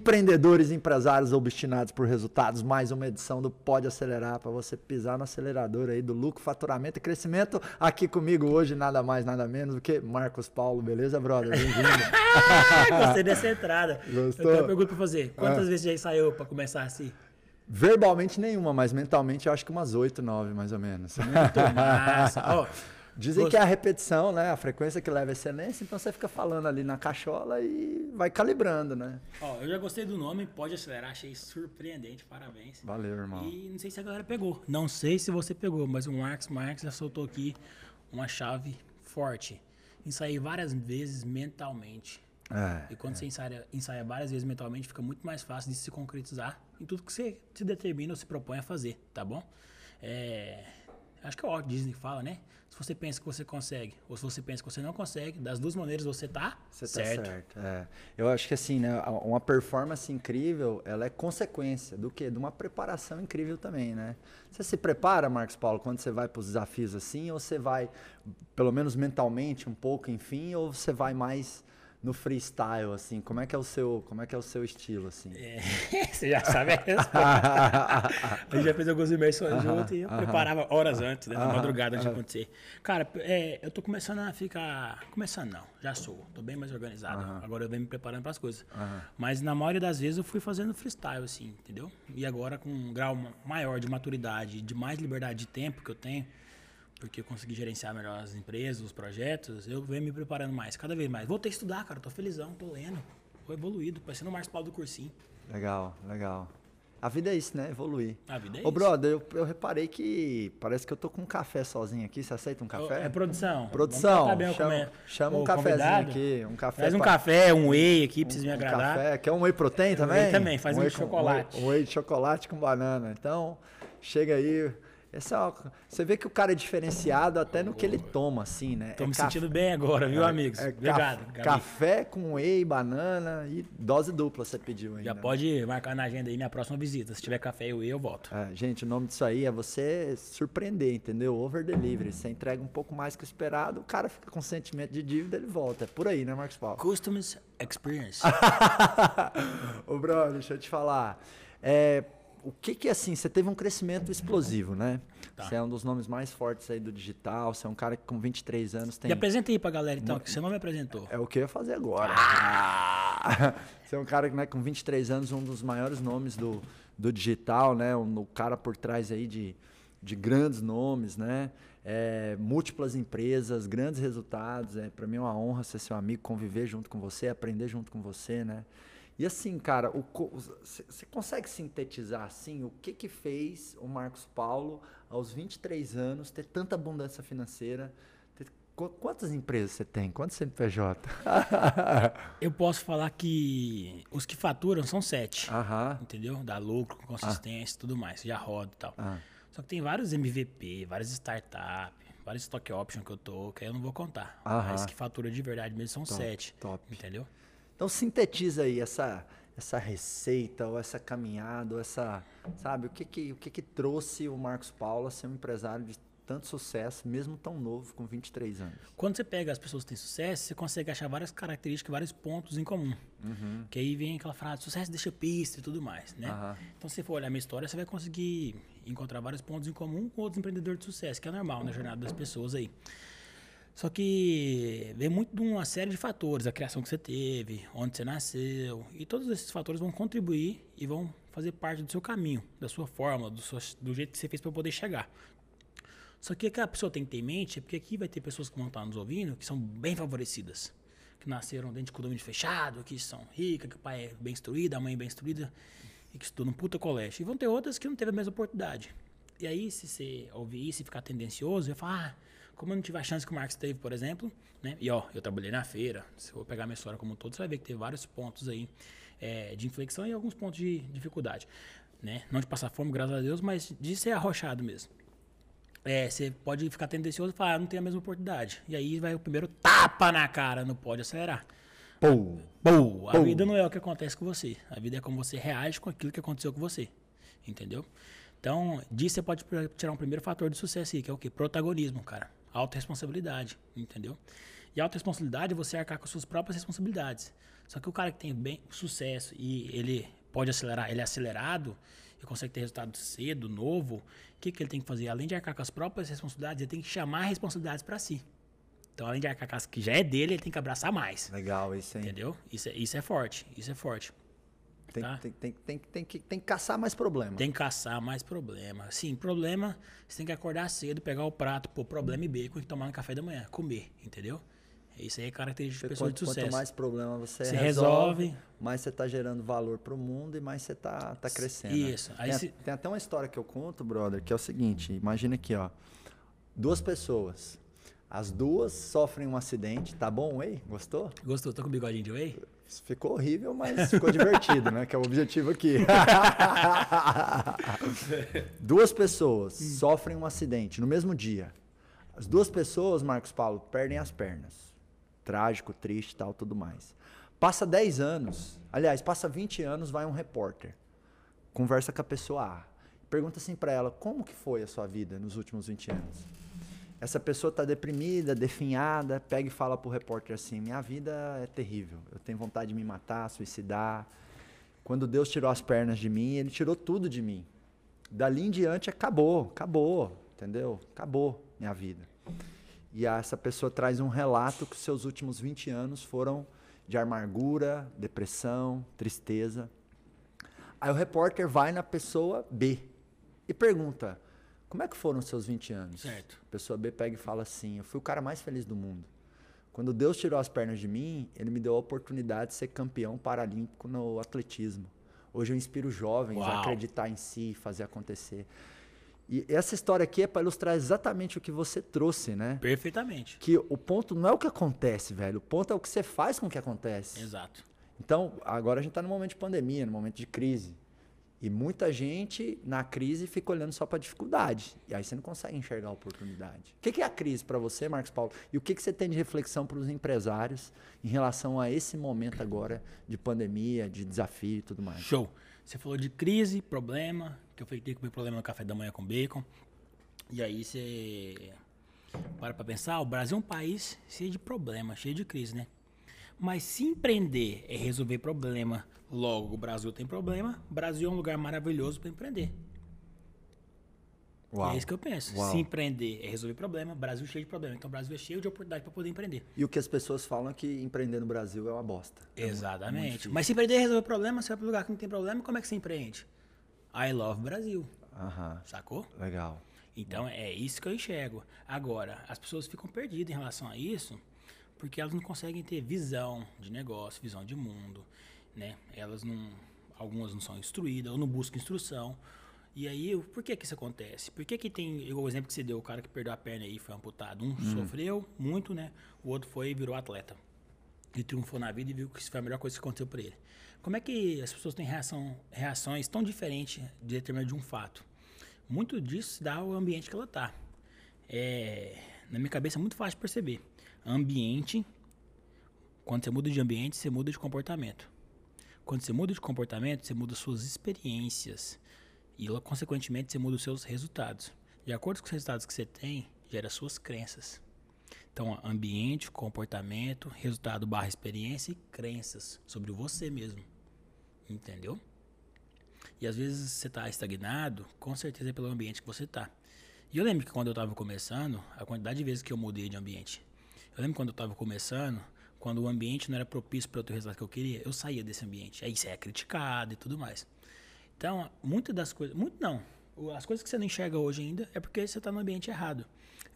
Empreendedores e empresários obstinados por resultados, mais uma edição do Pode Acelerar para você pisar no acelerador aí do lucro, faturamento e crescimento. Aqui comigo hoje, nada mais, nada menos do que Marcos Paulo, beleza, brother? Bem-vindo. Gostei dessa entrada. Gostou? Eu tenho uma pergunta pra fazer. Quantas vezes já ensaiou pra começar assim? Verbalmente nenhuma, mas mentalmente eu acho que umas 8, 9 mais ou menos. Muito massa. Ó, Dizem Gost- que é a repetição, né? A frequência que leva a excelência, então você fica falando ali na cachola e vai calibrando, né? ó, eu já gostei do nome, pode acelerar, achei surpreendente, parabéns. Valeu, irmão. E não sei se a galera pegou. Não sei se você pegou, mas o Marcos Marques já soltou aqui uma chave forte. Ensaiei várias vezes mentalmente. É. E quando você ensaia, ensaia várias vezes mentalmente, fica muito mais fácil de se concretizar em tudo que você se determina ou se propõe a fazer, tá bom? É, acho que é o Walt Disney que fala, né? Se você pensa que você consegue, ou se você pensa que você não consegue, das duas maneiras você tá Você tá certo. certo. é. Eu acho que assim, né? Uma performance incrível, ela é consequência do quê? De uma preparação incrível também, né? Você se prepara, Marcos Paulo, quando você vai para os desafios assim, ou você vai, pelo menos mentalmente, um pouco, enfim, ou você vai mais no freestyle, assim? Como é que é o seu, como é que é o seu estilo, assim? É, você já sabe a resposta. a gente já fez algumas imersões junto e eu preparava horas antes, né, na madrugada antes de acontecer. Cara, é, eu tô começando a ficar. Começando não, já sou. Tô bem mais organizado. Agora eu venho me preparando para as coisas. Mas na maioria das vezes eu fui fazendo freestyle, assim, entendeu? E agora com um grau ma- maior de maturidade, de mais liberdade de tempo que eu tenho. Porque eu consegui gerenciar melhor as empresas, os projetos, eu venho me preparando mais, cada vez mais. Voltei a estudar, cara, tô felizão, tô lendo. Tô evoluído, parecendo o Marcos Paulo do cursinho. Legal, legal. A vida é isso, né? Evoluir. A vida é Ô, isso. brother, eu, eu reparei que parece que eu tô com um café sozinho aqui. Você aceita um Ô, café? É produção. Produção, chama, chama um cafezinho aqui. Um café Faz um pra- café, um whey aqui, pra vocês me um agradar. café. Quer um whey protein também? whey também, faz um whey de com- chocolate. Um whey, um whey de chocolate com banana. Então, chega aí. Essa, é você vê que o cara é diferenciado até no que ele toma, assim, né? Tô É me caf- sentindo bem agora, viu, amigos? é Obrigado, caf- Gabi. Café com whey, banana e dose dupla você pediu ainda. Já pode marcar na agenda aí minha próxima visita. Se tiver café e whey, eu volto. É, gente, o nome disso aí é você surpreender, entendeu? Over delivery. Você entrega um pouco mais que o esperado, o cara fica com sentimento de dívida, ele volta. É por aí, né, Marcos Paulo? Customs Experience. Ô, brother, deixa eu te falar. É, o que que, assim, você teve um crescimento explosivo, né? Tá. Você é um dos nomes mais fortes aí do digital, você é um cara que com 23 anos tem... Me apresenta aí pra galera, então, que você não me apresentou. É o que eu ia fazer agora. Você é um cara que, né, com 23 anos, um dos maiores nomes do, do digital, né? Um, o cara por trás aí de, de grandes nomes, né? É, múltiplas empresas, grandes resultados. É, para mim é uma honra ser seu amigo, conviver junto com você, aprender junto com você, né? E assim, cara, você consegue sintetizar assim o que que fez o Marcos Paulo aos 23 anos ter tanta abundância financeira? ter- qu- Quantas empresas você tem? Quantos CNPJ? Eu posso falar que os que faturam são sete. Aham. Entendeu? Dá lucro, consistência e tudo mais. Já roda e tal. Ah. Só que tem vários MVP, várias startups, vários stock options que eu tô, que aí eu não vou contar. Aham. Mas que fatura de verdade mesmo são sete. top. Entendeu? Então sintetiza aí essa essa receita ou essa caminhada ou essa, sabe, o que que o que que trouxe o Marcos Paulo a ser um empresário de tanto sucesso, mesmo tão novo, com 23 anos? Quando você pega as pessoas que têm sucesso, você consegue achar várias características, vários pontos em comum. Uhum. Que aí vem aquela frase, sucesso deixa pista e tudo mais, né? Aham. Então, se você for olhar a minha história, você vai conseguir encontrar vários pontos em comum com outros empreendedores de sucesso, que é normal na jornada das pessoas aí. Só que vem muito de uma série de fatores, a criação que você teve, onde você nasceu, e todos esses fatores vão contribuir e vão fazer parte do seu caminho, da sua forma, do, seu- do jeito que você fez para poder chegar. Só que o que a pessoa tem que ter em mente é porque aqui vai ter pessoas que vão estar nos ouvindo que são bem favorecidas. Que nasceram dentro de condomínio fechado, que são ricas, que o pai é bem instruído, a mãe é bem instruída e que estudam um puta colégio. E vão ter outras que não teve a mesma oportunidade. E aí, se você ouvir isso e ficar tendencioso, vai falar, ah, como eu não tive a chance que o Marcos teve, por exemplo, né? E ó, eu trabalhei na feira. Se eu pegar minha história como um todo, você vai ver que teve vários pontos aí eh, de inflexão e alguns pontos de dificuldade. Né? Não de passar fome, graças a Deus, mas de ser arrochado mesmo. É, você pode ficar tendencioso e falar, ah, não tem a mesma oportunidade. E aí vai o primeiro tapa na cara, não pode acelerar. A vida não é o que acontece com você. A vida é como você reage com aquilo que aconteceu com você. Entendeu? Então, disso você pode tirar um primeiro fator de sucesso aí, que é o quê? Protagonismo, cara. Autoresponsabilidade, entendeu? E a autorresponsabilidade é você arcar com as suas próprias responsabilidades. Só que o cara que tem bem sucesso e ele pode acelerar, ele é acelerado e consegue ter resultado cedo, novo, o que, que ele tem que fazer? Além de arcar com as próprias responsabilidades, ele tem que chamar responsabilidades para si. Então, além de arcar com as que já é dele, ele tem que abraçar mais. Legal, isso aí. Entendeu? Isso é, isso é forte. Isso é forte. Tem, Tá. tem, tem, tem, tem, que, tem que caçar mais problema. Tem que caçar mais problema. Sim, problema, você tem que acordar cedo, pegar o prato, pôr problema e bacon e tomar no café da manhã, comer, entendeu? Isso aí é característica de pessoa de sucesso. quanto mais problema você, Você resolve, resolve. mais você está gerando valor para o mundo e mais você está tá crescendo. Isso. Aí Tem, se- tem até uma história que eu conto, brother, que é o seguinte: imagina aqui, ó. Duas pessoas. As duas sofrem um acidente. Tá bom, ei? Gostou? Gostou? Tô com bigodinho de whey? Ficou horrível, mas ficou divertido, né? Que é o objetivo aqui. duas pessoas sofrem um acidente no mesmo dia. As duas pessoas, Marcos Paulo, perdem as pernas. Trágico, triste e tal, tudo mais. Passa 10 anos, aliás, passa 20 anos, vai um repórter. Conversa com a pessoa A. Pergunta assim pra ela, como que foi a sua vida nos últimos 20 anos? Essa pessoa tá deprimida, definhada, pega e fala pro repórter assim: "Minha vida é terrível. Eu tenho vontade de me matar, suicidar. Quando Deus tirou as pernas de mim, ele tirou tudo de mim. Dali em diante acabou, acabou, entendeu? Acabou minha vida. E essa pessoa traz um relato que seus últimos 20 anos foram de amargura, depressão, tristeza. Aí o repórter vai na pessoa B e pergunta: Como é que foram os seus 20 anos? Certo. A pessoa B pega e fala assim: Eu fui o cara mais feliz do mundo. Quando Deus tirou as pernas de mim, ele me deu a oportunidade de ser campeão paralímpico no atletismo. Hoje eu inspiro jovens a Uau. acreditar em si, fazer acontecer. E essa história aqui é para ilustrar exatamente o que você trouxe, né? Perfeitamente. Que o ponto não é o que acontece, velho. O ponto é o que você faz com o que acontece. Exato. Então, agora a gente está no momento de pandemia, no momento de crise. E muita gente na crise fica olhando só para dificuldade. E aí você não consegue enxergar a oportunidade. O que é a crise para você, Marcos Paulo? E o que, você tem de reflexão para os empresários em relação a esse momento agora de pandemia, de desafio e tudo mais? Show. Você falou de crise, problema, que eu fui ter que comer problema no café da manhã com bacon. E aí você para pra pensar, o Brasil é um país cheio de problemas, cheio de crise, né? Mas se empreender é resolver problema, logo o Brasil tem problema, Brasil é um lugar maravilhoso para empreender. E é isso que eu penso. Uau. Se empreender é resolver problema, Brasil cheio de problema. Então o Brasil é cheio de oportunidade para poder empreender. E o que as pessoas falam é que empreender no Brasil é uma bosta. Exatamente. difícil. Mas se empreender é resolver problema, você vai para lugar que não tem problema, como é que você empreende? I love Brasil. Aham, Sacou? legal. Então é isso que eu enxergo. Agora, as pessoas ficam perdidas em relação a isso porque elas não conseguem ter visão de negócio, visão de mundo, né? Elas não, algumas não são instruídas ou não buscam instrução. E aí, por que que isso acontece? Por que que tem, o exemplo que você deu, o cara que perdeu a perna aí foi amputado, um sofreu muito, né? O outro foi e virou atleta. Ele triunfou na vida e viu que isso foi a melhor coisa que aconteceu para ele. Como é que as pessoas têm reação, reações tão diferentes de determinado de um fato? Muito disso se dá ao ambiente que ela está. na minha cabeça é muito fácil de perceber. Ambiente, quando você muda de ambiente, você muda de comportamento. Quando você muda de comportamento, você muda suas experiências. E, consequentemente, você muda os seus resultados. De acordo com os resultados que você tem, gera suas crenças. Então, ambiente, comportamento, resultado barra experiência e crenças sobre você mesmo. Entendeu? E às vezes você está estagnado, com certeza é pelo ambiente que você está. E eu lembro que quando eu estava começando, a quantidade de vezes que eu mudei de ambiente. Eu lembro quando eu estava começando, quando o ambiente não era propício para o resultado que eu queria, eu saía desse ambiente. Aí você é criticado e tudo mais. Então, muitas das coisas. Muito não. As coisas que você não enxerga hoje ainda é porque você está no ambiente errado.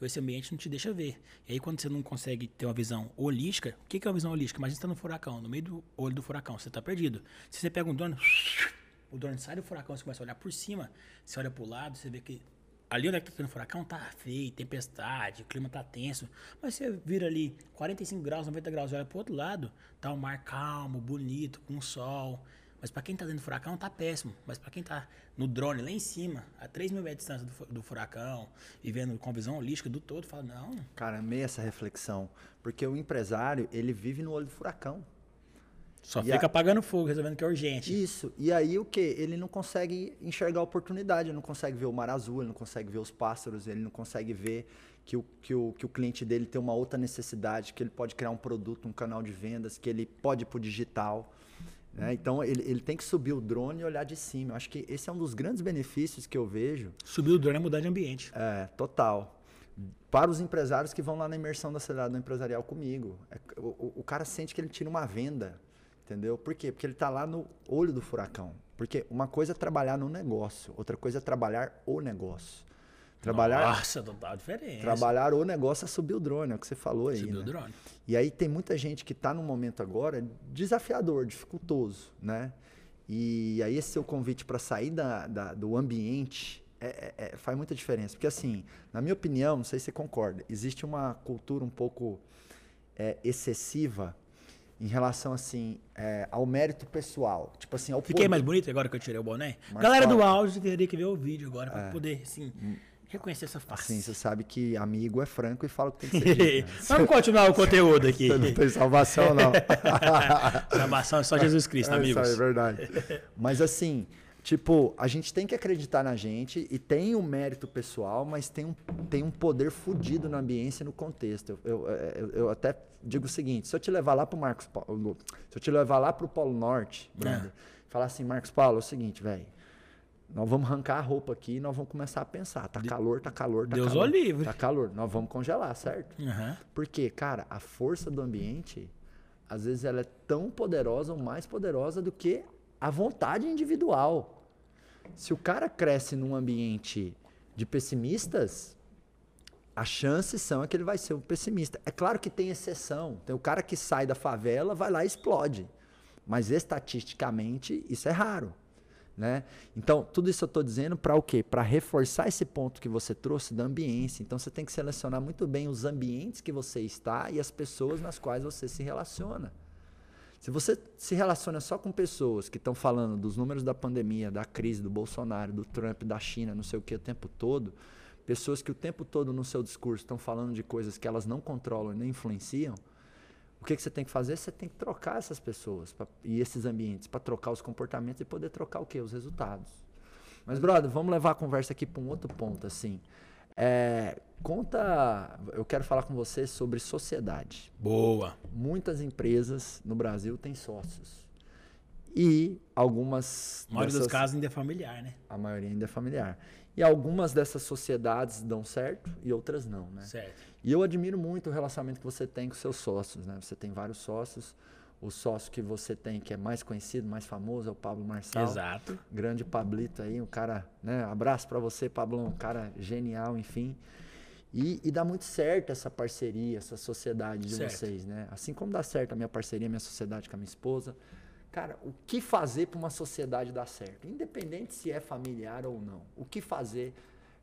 Esse ambiente não te deixa ver. E aí, quando você não consegue ter uma visão holística, o que que é uma visão holística? Imagina você está no furacão, no meio do olho do furacão, você está perdido. Se você pega um drone, o drone sai do furacão, você começa a olhar por cima, você olha para o lado, você vê que ali onde é que tá tendo furacão tá feio, tempestade, o clima tá tenso. Mas você vira ali 45 graus, 90 graus, olha pro outro lado, tá um mar calmo, bonito, com sol. Mas para quem tá dentro do furacão tá péssimo. Mas para quem tá no drone lá em cima, a 3 mil metros de distância do, do furacão, e vendo com a visão holística do todo, fala, não, Cara, amei essa reflexão. Porque o empresário, ele vive no olho do furacão. Só E fica a- apagando fogo, resolvendo que é urgente. Isso. E aí o que? Ele não consegue enxergar a oportunidade, ele não consegue ver o mar azul, ele não consegue ver os pássaros, ele não consegue ver que o, que o, que o cliente dele tem uma outra necessidade, que ele pode criar um produto, um canal de vendas, que ele pode ir pro digital. né? Então ele, ele tem que subir o drone e olhar de cima. Eu acho que esse é um dos grandes benefícios que eu vejo. Subir o drone é mudar de ambiente. É, total. Para os empresários que vão lá na imersão da cidade empresarial comigo. É, o, o- o cara sente que ele tira uma venda. Entendeu? Por quê? Porque ele está lá no olho do furacão. Porque uma coisa é trabalhar no negócio, outra coisa é trabalhar o negócio. Trabalhar, Nossa, total diferença. trabalhar o negócio é subir o drone, é o que você falou aí. Subir né? o drone. E aí tem muita gente que está num momento agora desafiador, dificultoso, né? E aí esse seu convite para sair da, da- do ambiente é- é- é- faz muita diferença. Porque assim, na minha opinião, não sei se você concorda, existe uma cultura um pouco é, excessiva em relação assim é, ao mérito pessoal. Tipo assim, ao Fiquei poder- mais bonito agora que eu tirei o boné? Mais Galera do forte. áudio teria que ver o vídeo agora pra poder, assim, reconhecer essa face. Assim, você sabe que amigo é franco e fala o que tem que ser dito. né? Vamos continuar o conteúdo aqui. Você não tem salvação, não. Salvação é só Jesus Cristo, É, amigos. Isso é verdade. Mas assim, tipo, a gente tem que acreditar na gente e tem um mérito pessoal, mas tem um, tem um poder fudido na ambiência e no contexto. Eu, eu, eu- até digo o seguinte, se eu te levar lá pro Marcos Paulo, se eu te levar lá pro Polo Norte, brother, falar assim, Marcos Paulo, é o seguinte, velho, nós vamos arrancar a roupa aqui e nós vamos começar a pensar. Tá calor, tá calor, tá Deus calor. o livre. Tá calor. Nós vamos congelar, certo? Aham. Porque, cara, a força do ambiente, às vezes ela é tão poderosa ou mais poderosa do que a vontade individual. Se o cara cresce num ambiente de pessimistas, as chances são é que ele vai ser um pessimista. É claro que tem exceção. Tem o cara que sai da favela, vai lá e explode. Mas estatisticamente isso é raro. Né? Então, tudo isso eu estou dizendo para o quê? Para reforçar esse ponto que você trouxe da ambiência. Então, você tem que selecionar muito bem os ambientes que você está e as pessoas nas quais você se relaciona. Se você se relaciona só com pessoas que estão falando dos números da pandemia, da crise, do Bolsonaro, do Trump, da China, não sei o que, o tempo todo, pessoas que o tempo todo no seu discurso estão falando de coisas que elas não controlam e nem influenciam, o que, que você tem que fazer? Você tem que trocar essas pessoas pra- e esses ambientes para trocar os comportamentos e poder trocar o quê? Os resultados. Mas, brother, vamos levar a conversa aqui para um outro ponto, assim. É, conta, eu quero falar com você sobre sociedade. Boa. Muitas empresas no Brasil têm sócios. E algumas. A maioria dos dessas- casos ainda é familiar, né? A maioria ainda é familiar. E algumas dessas sociedades dão certo e outras não, né? Certo. E eu admiro muito o relacionamento que você tem com seus sócios, né? Você tem vários sócios. O sócio que você tem, que é mais conhecido, mais famoso, é o Pablo Marçal. Exato. Grande Pablito aí, um cara, né? Abraço pra você, Pablão, um cara genial, enfim. E, e dá muito certo essa parceria, essa sociedade de Certo. vocês, né? Assim como dá certo a minha parceria, a minha sociedade com a minha esposa. Cara, o que fazer para uma sociedade dar certo? Independente se é familiar ou não. O que fazer,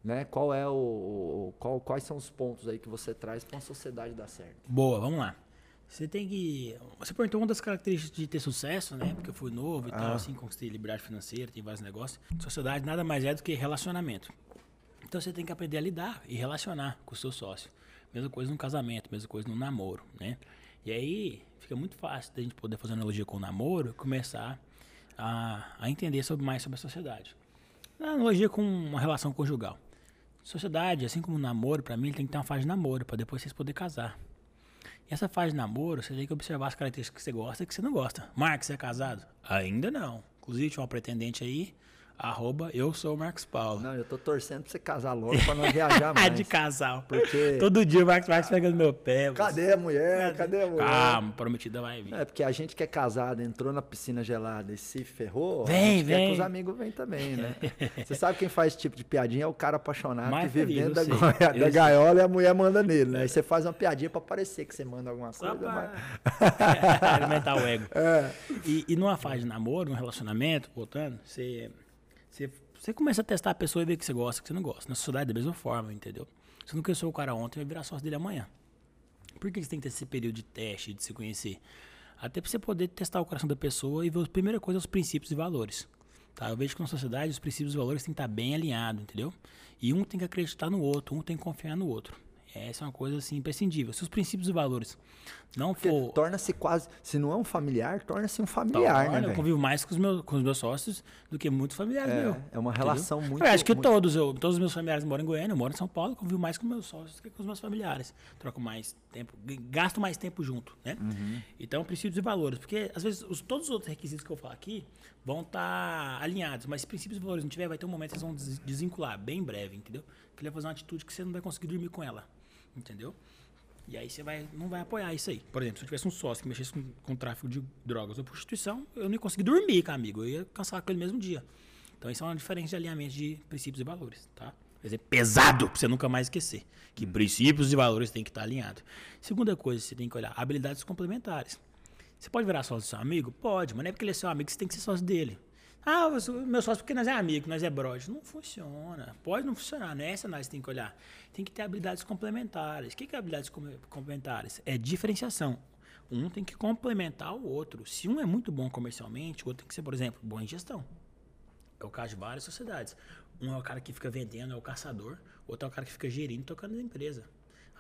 né? Qual é o, o- qual, quais são os pontos aí que você traz para uma sociedade dar certo? Boa, vamos lá. Você tem que. Você perguntou uma das características de ter sucesso, né? Porque eu fui novo e tal, assim, conquistei liberdade financeira, tem vários negócios. Sociedade nada mais é do que relacionamento. Então você tem que aprender a lidar e relacionar com o seu sócio. Mesma coisa no casamento, mesma coisa no namoro, né? E aí fica muito fácil da gente poder fazer analogia com o namoro e começar a, a entender sobre, mais sobre a sociedade. Na analogia com uma relação conjugal. Sociedade, assim como o namoro, pra mim, ele tem que ter uma fase de namoro, pra depois vocês poderem casar. E essa fase de namoro, você tem que observar as características que você gosta e que você não gosta. Marcos, você é casado? Ainda não. Inclusive, tinha uma pretendente aí, arroba eu sou o Marcos Paulo. Não, eu tô torcendo para você casar logo para não viajar mais. de casal. Porque- Todo dia o Marcos Marcos pega no meu pé. Cadê a mulher? Cadê a mulher? Calma, prometida vai vir. É, porque a gente que é casado, entrou na piscina gelada e se ferrou, Vem, vem. que os amigos venham também, né? Você sabe quem faz esse tipo de piadinha é o cara apaixonado Mais que vive feliz, dentro da, goia- da sei. gaiola e a mulher manda nele, né? Aí você faz uma piadinha pra parecer que você manda alguma Só coisa, pra mas... alimentar o ego. É. E, e numa fase de namoro, num relacionamento, voltando, você, você, você começa a testar a pessoa e ver que você gosta, que você não gosta. Na sociedade, da mesma forma, entendeu? Você não conheceu o cara ontem, vai virar sócio dele amanhã. Por que você tem que ter esse período de teste, de se conhecer? Até pra você poder testar o coração da pessoa e ver, a primeira coisa, os princípios e valores. Tá? Eu vejo que na sociedade os princípios e valores têm que estar bem alinhados, entendeu? E um tem que acreditar no outro, um tem que confiar no outro. Essa é uma coisa assim imprescindível. Se os princípios e valores não for. Torna-se quase. Se não é um familiar, torna-se um familiar, Torna, né? eu convivo mais com os, meus, com os meus sócios do que muitos familiares meus. É, é uma relação muito. Eu acho que muito- todos, eu, todos os meus familiares moram em Goiânia, eu moro em São Paulo, convivo mais com meus sócios do que com os meus familiares. Troco mais tempo, gasto mais tempo junto, né? Uhum. Então, princípios e valores. Porque, às vezes, os- todos os outros requisitos que eu falo aqui vão estar alinhados, mas se princípios e valores não tiver, vai ter um momento que vocês vão des- desvincular, bem em breve, entendeu? Que ele vai fazer uma atitude que você não vai conseguir dormir com ela, entendeu? E aí você vai, não vai apoiar isso aí. Por exemplo, se eu tivesse um sócio que mexesse com, com tráfico de drogas ou prostituição, eu não ia conseguir dormir com amigo. Eu ia cancelar com ele mesmo dia. Então isso é uma diferença de alinhamento de princípios e valores, tá? Exemplo pesado pra você nunca mais esquecer. Que princípios e valores têm que estar alinhados. Segunda coisa, você tem que olhar habilidades complementares. Você pode virar sócio do seu amigo? Pode, mas não é porque ele é seu amigo que você tem que ser sócio dele. Ah, meu sócio porque nós é amigo, nós é brother. Não funciona. Pode não funcionar, não é essa análise que tem que olhar. Tem que ter habilidades complementares. O que é habilidades com- complementares? É diferenciação. Um tem que complementar o outro. Se um é muito bom comercialmente, o outro tem que ser, por exemplo, bom em gestão. É o caso de várias sociedades. Um é o cara que fica vendendo, é o caçador. Outro é o cara que fica gerindo, tocando a empresa.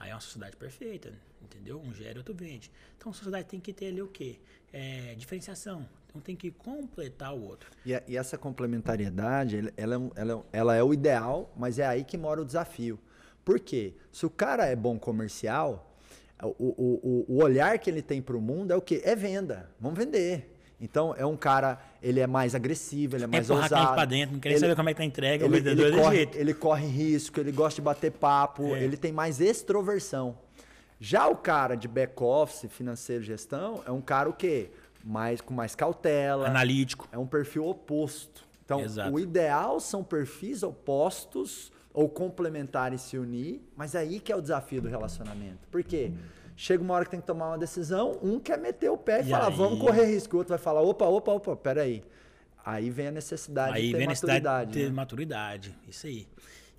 Aí é uma sociedade perfeita, entendeu? Um gera, outro vende. Então a sociedade tem que ter ali o quê? É, diferenciação. Então tem que completar o outro. E, a- e essa complementariedade, ela é, ela é ela é o ideal, mas é aí que mora o desafio. Por quê? Se o cara é bom comercial, o, o, o, o olhar que ele tem para o mundo é o quê? É venda. Vamos vender. Então, é um cara, ele é mais agressivo, ele é É mais cliente ousado. pra dentro, não querer ele- saber como é que tá a entrega, o ele, vendedor ele é corre, jeito. ele corre risco, ele gosta de bater papo, É. ele tem mais extroversão. Já o cara de back-office, financeiro, gestão, é um cara o quê? Mais, com mais cautela. Analítico. É um perfil oposto. Então, Exato. o ideal são perfis opostos ou complementares se unir, mas é aí que é o desafio do relacionamento. Por quê? Chega uma hora que tem que tomar uma decisão, um quer meter o pé e, E falar, aí? vamos correr risco, o outro vai falar, opa, opa, opa, peraí. Aí vem a necessidade Aí de ter vem a necessidade maturidade. de ter né? maturidade. Isso aí.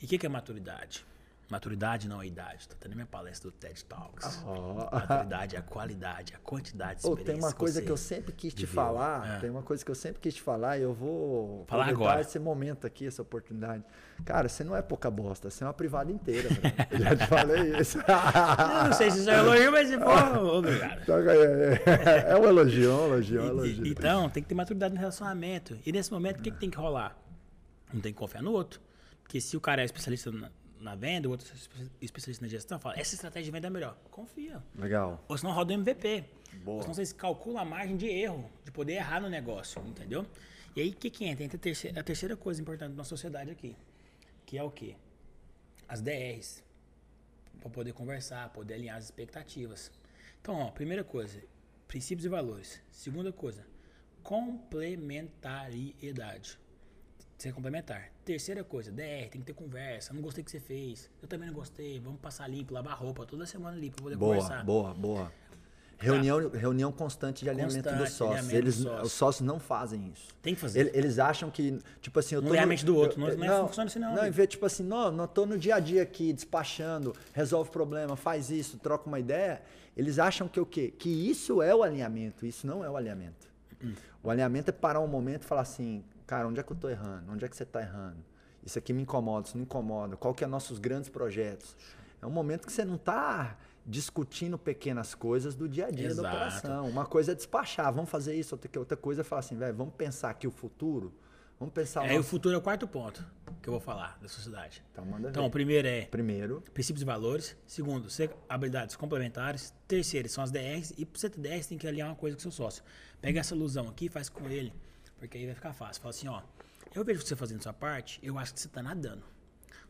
E o que, que é maturidade? Maturidade não é idade. Tô tendo minha palestra do TED Talks. Ó. Maturidade é a qualidade, a quantidade de experiência. tem uma coisa você que eu sempre quis te falar. É. Tem uma coisa que eu sempre quis te falar e eu vou Falar agora. esse momento aqui, essa oportunidade. Cara, você não é pouca bosta, você é uma privada inteira. Eu já te falei isso. Eu não sei se isso é elogio, mas for, obrigado. Então, é, é- é um elogio, é um elogio, é um elogio. então, tem que ter maturidade no relacionamento. E nesse momento, o que, que tem que rolar? Não tem que confiar no outro. Porque se o cara é especialista na, na venda, o outro espe- especialista na gestão, fala, essa estratégia de venda é melhor. Confia. Legal. Ou senão roda o MVP. Boa. Ou senão vocês calculam a margem de erro, de poder errar no negócio, entendeu? E aí, o que, que entra? Entra a terceira, a terceira coisa importante da sociedade aqui, que é o quê? As DRs. Para poder conversar, poder alinhar as expectativas. Então, ó, primeira coisa, princípios e valores. Segunda coisa, complementariedade. Ser complementar. Terceira coisa, DR, tem que ter conversa. Não gostei do que você fez. Eu também não gostei. Vamos passar limpo, lavar roupa toda semana ali para poder Boa, conversar. boa, boa. Reunião, reunião constante de alinhamento Constante dos sócios. alinhamento Eles, dos sócios. Os sócios não fazem isso. Tem que fazer. Ele- Eles acham que, tipo assim, eu tô. no- do outro, não- não é- funciona assim não, Não, e ver, tipo assim, não, não tô no dia a dia aqui, despachando, resolve problema, faz isso, troca uma ideia. Eles acham que o quê? Que isso é o alinhamento. Isso não é o alinhamento. Hum. O alinhamento é parar um momento e falar assim, cara, onde é que eu tô errando? Onde é que você tá errando? Isso aqui me incomoda, isso não incomoda. Qual que é nossos grandes projetos? É um momento que você não tá discutindo pequenas coisas do dia a dia Exato. da operação. Uma coisa é despachar, vamos fazer isso, outra, outra coisa é falar assim, velho, vamos pensar aqui o futuro, vamos pensar o Aí o nosso... futuro é o quarto ponto que eu vou falar da sociedade. Então manda Então, ver. o primeiro é Primeiro, princípios e valores. Segundo, habilidades complementares. Terceiro, são as DRs. E para você ter DRs, tem que alinhar uma coisa com o seu sócio. Pega essa ilusão aqui faz com ele, porque aí vai ficar fácil. Fala assim, ó, eu vejo você fazendo sua parte, eu acho que você tá nadando.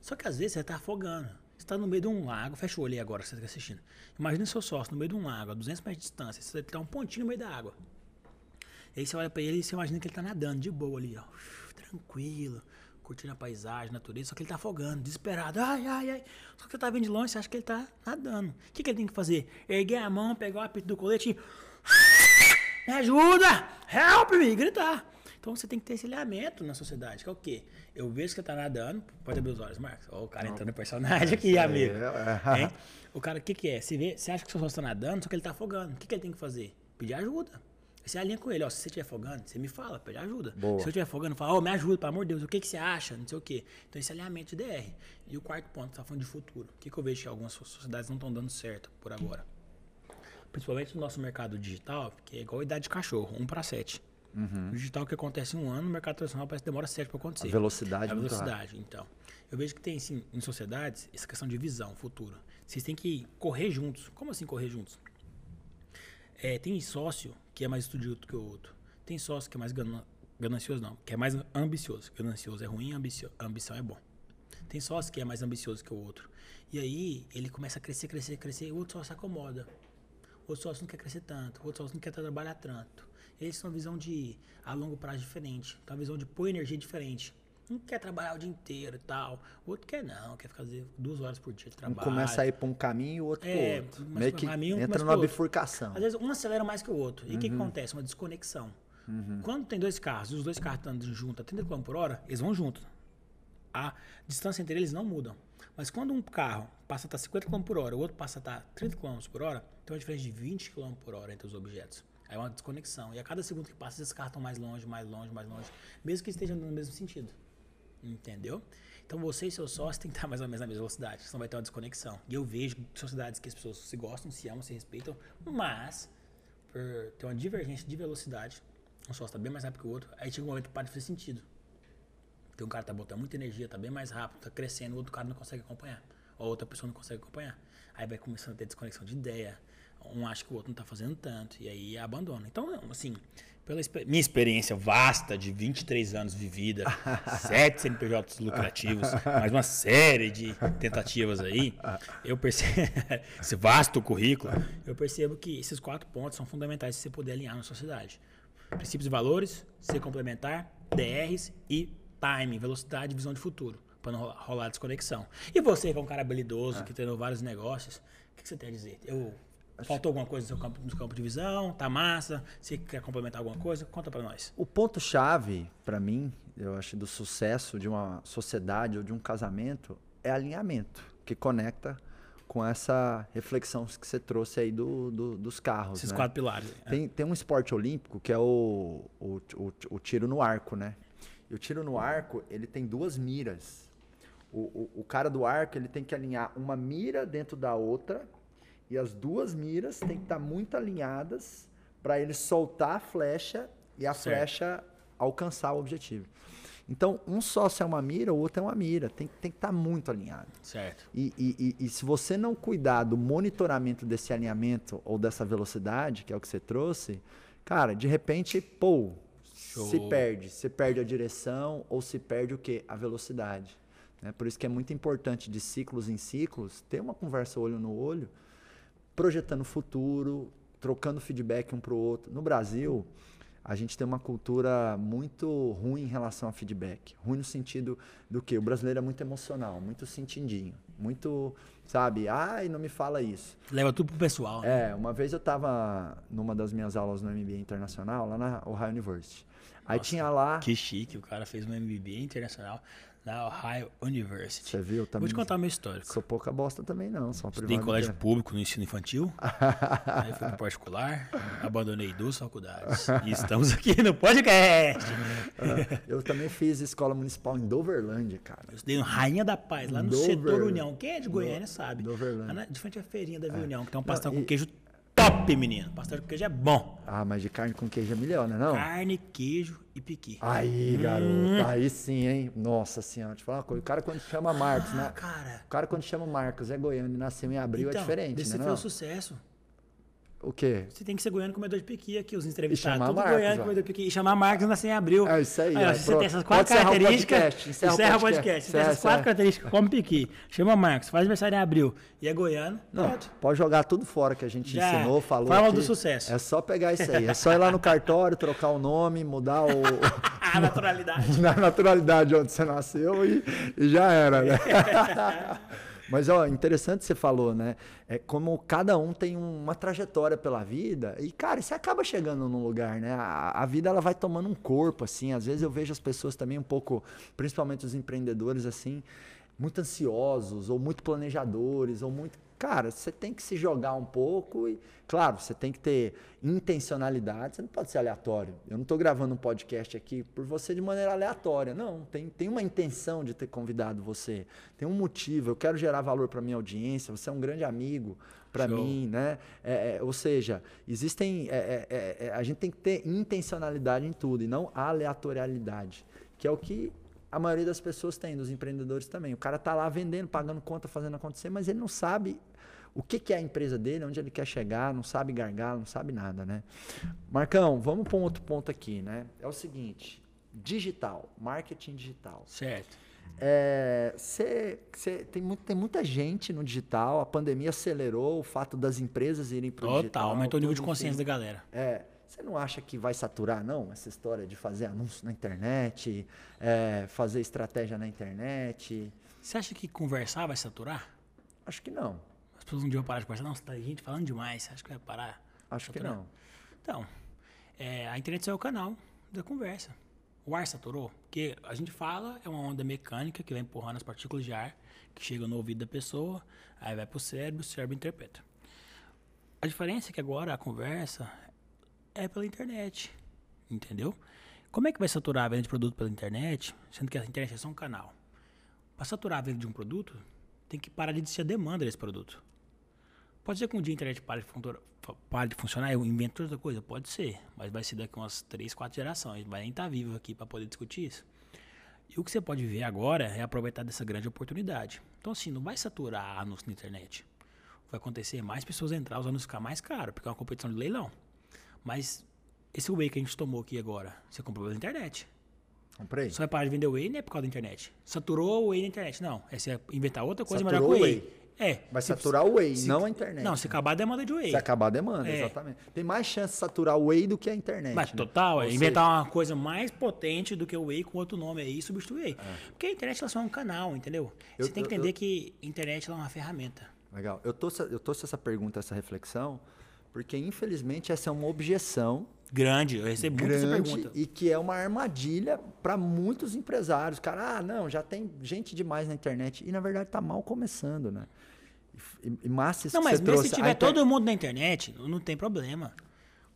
Só que às vezes você tá afogando. Você tá no meio de um lago, fecha o olho aí agora você tá assistindo. Imagina seu sócio no meio de um lago, a 200 metros de distância, você tá um pontinho no meio da água. Aí você olha pra ele e você imagina que ele tá nadando de boa ali, ó. Tranquilo, curtindo a paisagem, a natureza, só que ele tá afogando, desesperado. Ai, ai, ai. Só que você tá vendo de longe, você acha que ele tá nadando. O que, que ele tem que fazer? Erguer a mão, pegar o apito do colete e. Me ajuda! Help me! Gritar. Então você tem que ter esse alinhamento na sociedade, que é o quê? Eu vejo que você tá nadando, pode abrir os olhos, Marcos. Ó, o cara entrando no personagem aqui, amigo. é. O cara, o que que é? Você, vê, você acha que o seu sócio tá nadando, só que ele tá afogando. O que, que ele tem que fazer? Pedir ajuda. Você alinha com ele, ó, se você estiver afogando, você me fala, pede ajuda. Boa. Se eu estiver afogando, fala, ó, me ajuda, pelo amor de Deus, o que, que você acha, não sei o quê. Então esse alinhamento de DR. E o quarto ponto, você tá falando de futuro. O que, que eu vejo que algumas sociedades não estão dando certo por agora? Principalmente no nosso mercado digital, que é igual a idade de cachorro, 1 para 7. No digital que acontece em um ano, no mercado tradicional parece que demora 7 para acontecer. A velocidade A é velocidade, então. Eu vejo que tem, sim, em sociedades, essa questão de visão, futuro. Vocês têm que correr juntos. Como assim correr juntos? É, tem sócio que é mais estudioso que o outro. Tem sócio que é mais gana- ganancioso, não. Que é mais ambicioso. Ganancioso é ruim, ambicio, ambição é bom. Tem sócio que é mais ambicioso que o outro. E aí ele começa a crescer, crescer, crescer, e o outro sócio se acomoda. O outro sócio não quer crescer tanto, o outro sócio não quer trabalhar tanto. Eles têm uma visão de a longo prazo diferente, tem uma visão de pôr energia diferente. Um quer trabalhar o dia inteiro e tal, o outro quer não, quer fazer duas horas por dia de Um trabalho. começa a ir pra um caminho e o outro É, pro outro. Meio que um caminho, entra numa bifurcação. Às vezes um acelera mais que o outro. E o que, Uhum. que acontece? Uma desconexão. Quando tem dois carros e os dois carros estão juntos a 30 km por hora, eles vão juntos. A distância entre eles não muda. Mas quando um carro passa a estar 50 km por hora, o outro passa a estar 30 km por hora, tem uma diferença de 20 km por hora entre os objetos. É uma desconexão. E a cada segundo que passa, esses carros estão mais longe, mais longe, mais longe. Mesmo que estejam no mesmo sentido. Entendeu? Então você e seu sócio tem que estar mais ou menos na mesma velocidade, senão vai ter uma desconexão. E eu vejo sociedades que as pessoas se gostam, se amam, se respeitam, mas por ter uma divergência de velocidade, um sócio está bem mais rápido que o outro, aí chega um momento que para de fazer sentido. Tem um cara que tá botando muita energia, tá bem mais rápido, tá crescendo, o outro cara não consegue acompanhar. Ou outra pessoa não consegue acompanhar. Aí vai começando a ter desconexão de ideia. Um acha que o outro não tá fazendo tanto. E aí abandona. Então, assim, pela minha experiência vasta de 23 anos vivida, sete CNPJs lucrativos, mais uma série de tentativas aí, eu percebo, esse vasto currículo, eu percebo que esses quatro pontos são fundamentais se você poder alinhar na sociedade. Princípios e valores, ser complementar, DRs e timing, velocidade e visão de futuro, para não rolar- rolar desconexão. E você, que é um cara habilidoso, que treinou vários negócios, o que, que você tem a dizer? Eu, faltou alguma coisa no seu campo, no seu campo de visão? Tá massa? Você quer complementar alguma coisa? Conta para nós. O ponto-chave, para mim, eu acho, do sucesso de uma sociedade ou de um casamento é alinhamento, que conecta com essa reflexão que você trouxe aí do, do- dos carros. Esses né? quatro pilares. aí. Tem, tem um esporte olímpico que é o, o, o, o tiro no arco, né? E o tiro no arco, ele tem duas miras. O, o, o cara do arco, ele tem que alinhar uma mira dentro da outra e as duas miras têm que estar muito alinhadas para ele soltar a flecha e a Certo. flecha alcançar o objetivo. Então, um só se é uma mira, o outro é uma mira. Tem, tem que estar muito alinhado. Certo. E, e- e- e se você não cuidar do monitoramento desse alinhamento ou dessa velocidade, que é o que você trouxe, cara, de repente, pô, Show. se perde. Se perde a direção ou se perde o quê? A velocidade. né? Por isso que é muito importante, de ciclos em ciclos, ter uma conversa olho no olho, projetando o futuro, trocando feedback um para o outro. No Brasil, a gente tem uma cultura muito ruim em relação a feedback. Ruim no sentido do que o brasileiro é muito emocional, muito sentidinho, muito, sabe? Ai, não me fala isso. Leva tudo pro pessoal. né? É, uma vez eu estava numa das minhas aulas no MBA Internacional, lá na Ohio University. Aí Nossa, tinha lá, Que chique, o cara fez um MBA internacional na Ohio University. você viu Vou também? te contar meu histórico. Sou pouca bosta também não, sou Estudei em colégio público no ensino infantil, aí fui pro particular, abandonei duas faculdades. E estamos aqui no podcast. Ah, Eu também fiz escola municipal em Doverlândia, cara. Eu estudei no Rainha da Paz, lá no Dover- setor União. Quem é de Goiânia Do- sabe. Doverlândia. Lá na, de frente à feirinha da Vila União, que tem um pastel e- com queijo top, menino. Pastel com queijo é bom. Ah, mas de carne com queijo é melhor, né não? Carne, queijo e piqui. Aí, Hum. garoto, aí sim, hein? Nossa senhora, deixa eu falar uma coisa. O cara quando chama Marcos, Ah, né? cara. O cara quando chama Marcos é goiano e nasceu em abril então, é diferente, né? foi Não? o sucesso. O quê? Você tem que ser goiano comedor de piqui aqui, os entrevistados. chamar Tudo Marcos, goiano ó. comedor de piqui. E chamar Marcos nascer em abril. É isso aí, ó, se você tem essas Pode quatro características. podcast, encerra o encerra o podcast. podcast. Você tem essas quatro características, come piqui. Chama Marcos, faz aniversário em abril. E é goiano. Não, Pronto. pode jogar tudo fora que a gente Já. ensinou, falou. Fala aqui. do sucesso. É só pegar isso aí. É só ir lá no cartório, trocar o nome, mudar o. A naturalidade. na naturalidade onde você nasceu e, e já era, né? Mas, ó, interessante você falou, né? É como cada um tem uma trajetória pela vida e, cara, você acaba chegando num lugar, né? A, a vida, ela vai tomando um corpo, assim. Às vezes eu vejo as pessoas também um pouco, principalmente os empreendedores, assim, muito ansiosos ou muito planejadores ou muito... cara, você tem que se jogar um pouco e, claro, você tem que ter intencionalidade, você não pode ser aleatório. Eu não estou gravando um podcast aqui por você de maneira aleatória, não. Tem, tem uma intenção de ter convidado você, tem um motivo. Eu quero gerar valor para minha audiência, você é um grande amigo para mim, né? É, é, ou seja, existem. É, é, é, a gente tem que ter intencionalidade em tudo e não aleatorialidade, que é o que a maioria das pessoas tem, dos empreendedores também. O cara tá lá vendendo, pagando conta, fazendo acontecer, mas ele não sabe o que, que é a empresa dele, onde ele quer chegar, não sabe gargalo, não sabe nada, né? Marcão, vamos para um outro ponto aqui, né? É o seguinte, digital, marketing digital. Certo. É, cê, cê, tem, muito, tem muita gente no digital, a pandemia acelerou o fato das empresas irem para o digital. Total, aumentou o nível de consciência da galera. É, você não acha que vai saturar, não, essa história de fazer anúncio na internet, é, fazer estratégia na internet? Você acha que conversar vai saturar? Acho que não. As pessoas um dia vão parar de conversar. Não, tá gente falando demais. Acha que vai parar? Acho que não. Então, é, a internet é o canal da conversa. O ar saturou? Porque a gente fala, é uma onda mecânica que vai empurrando as partículas de ar que chegam no ouvido da pessoa, aí vai pro cérebro, o cérebro interpreta. A diferença é que agora a conversa é pela internet, entendeu? Como é que vai saturar a venda de produto pela internet, sendo que a internet é só um canal? Para saturar a venda de um produto, tem que parar de existir a demanda desse produto. Pode ser que um dia a internet pare de, pare de funcionar, eu invento outra coisa? Pode ser, mas vai ser daqui umas 3, 4 gerações. Vai nem estar tá vivo aqui para poder discutir isso. E o que você pode ver agora é aproveitar dessa grande oportunidade. Então, assim, não vai saturar anúncio na internet. Vai acontecer mais pessoas entrar, os anúncios ficar mais caros, porque é uma competição de leilão. Mas esse whey que a gente tomou aqui agora, você comprou pela internet. Comprei. Só vai parar de vender whey não é por causa da internet. Saturou o whey na internet. Não. É você inventar outra coisa Saturou melhor que o whey. whey. É. Vai saturar o whey, não a internet. Não, se acabar a demanda de whey. Se acabar a demanda, É. exatamente. Tem mais chance de saturar o whey do que a internet. Mas né? total, é inventar uma coisa mais potente do que o Whey com outro nome aí e substituir Whey. Porque a internet ela só é um canal, entendeu? Eu- Você tem que eu- entender eu- que a internet é uma ferramenta. Legal. Eu trouxe, eu trouxe essa pergunta, essa reflexão, porque infelizmente essa é uma objeção Grande, eu recebo muito essa grande pergunta. e que é uma armadilha para muitos empresários. Cara, ah, não, já tem gente demais na internet. E na verdade está mal começando, né? E, e massa isso Não, mas mesmo trouxe. se tiver inter- todo mundo na internet, não, não tem problema.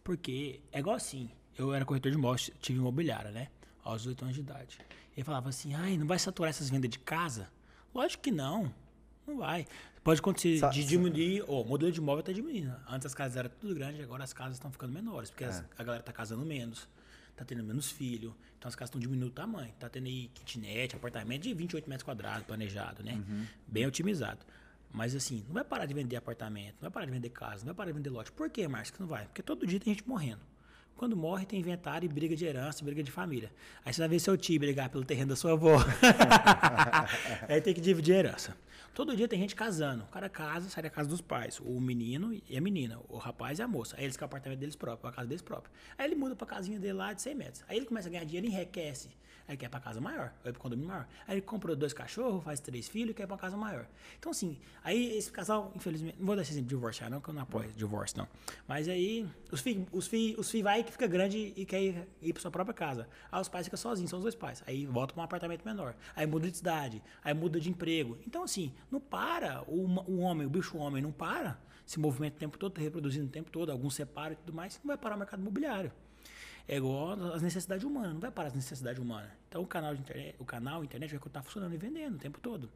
Porque é igual assim, eu era corretor de imóveis, tive imobiliária, né? Aos 18 anos de idade. E falava assim, ai, não vai saturar essas vendas de casa? Lógico que não. Não vai. Pode acontecer Sa- de diminuir, o modelo de imóvel está diminuindo. Antes as casas eram tudo grandes, agora as casas estão ficando menores, porque É. as- a galera está casando menos, está tendo menos filho, então as casas estão diminuindo o tamanho. Está tendo aí kitnet, apartamento de 28 metros quadrados, planejado, né? Uhum. Bem otimizado. Mas assim, não vai parar de vender apartamento, não vai parar de vender casa, não vai parar de vender lote. Por quê, Márcio, que não vai? Porque todo dia tem gente morrendo. Quando morre, tem inventário e briga de herança, briga de família. Aí você vai ver seu tio brigar pelo terreno da sua avó. Aí tem que dividir a herança. Todo dia tem gente casando. O cara casa, sai da casa dos pais. O menino e a menina. O rapaz e a moça. Aí eles querem o apartamento deles próprio, a casa deles próprio. Aí ele muda pra casinha dele lá de 100 metros. Aí ele começa a ganhar dinheiro e enriquece. Aí quer pra casa maior, vai pro condomínio maior. Aí ele comprou dois cachorros, faz três filhos e quer pra casa maior. Então, assim, aí esse casal, infelizmente, não vou dar esse exemplo de divorciar, não, que eu não apoio divórcio, não. Mas aí os filhos os fi, os fi vai que fica grande e quer ir, ir pra sua própria casa. Aí os pais ficam sozinhos, são os dois pais. Aí volta pra um apartamento menor. Aí muda de cidade, aí muda de emprego. Então, assim, não para. O, o homem, o bicho homem não para. Se movimenta o tempo todo, tá reproduzindo o tempo todo, alguns separam e tudo mais, não vai parar o mercado imobiliário. É igual as necessidades humanas, não vai parar as necessidades humanas. Então o canal de internet, o canal internet vai continuar funcionando e vendendo o tempo todo.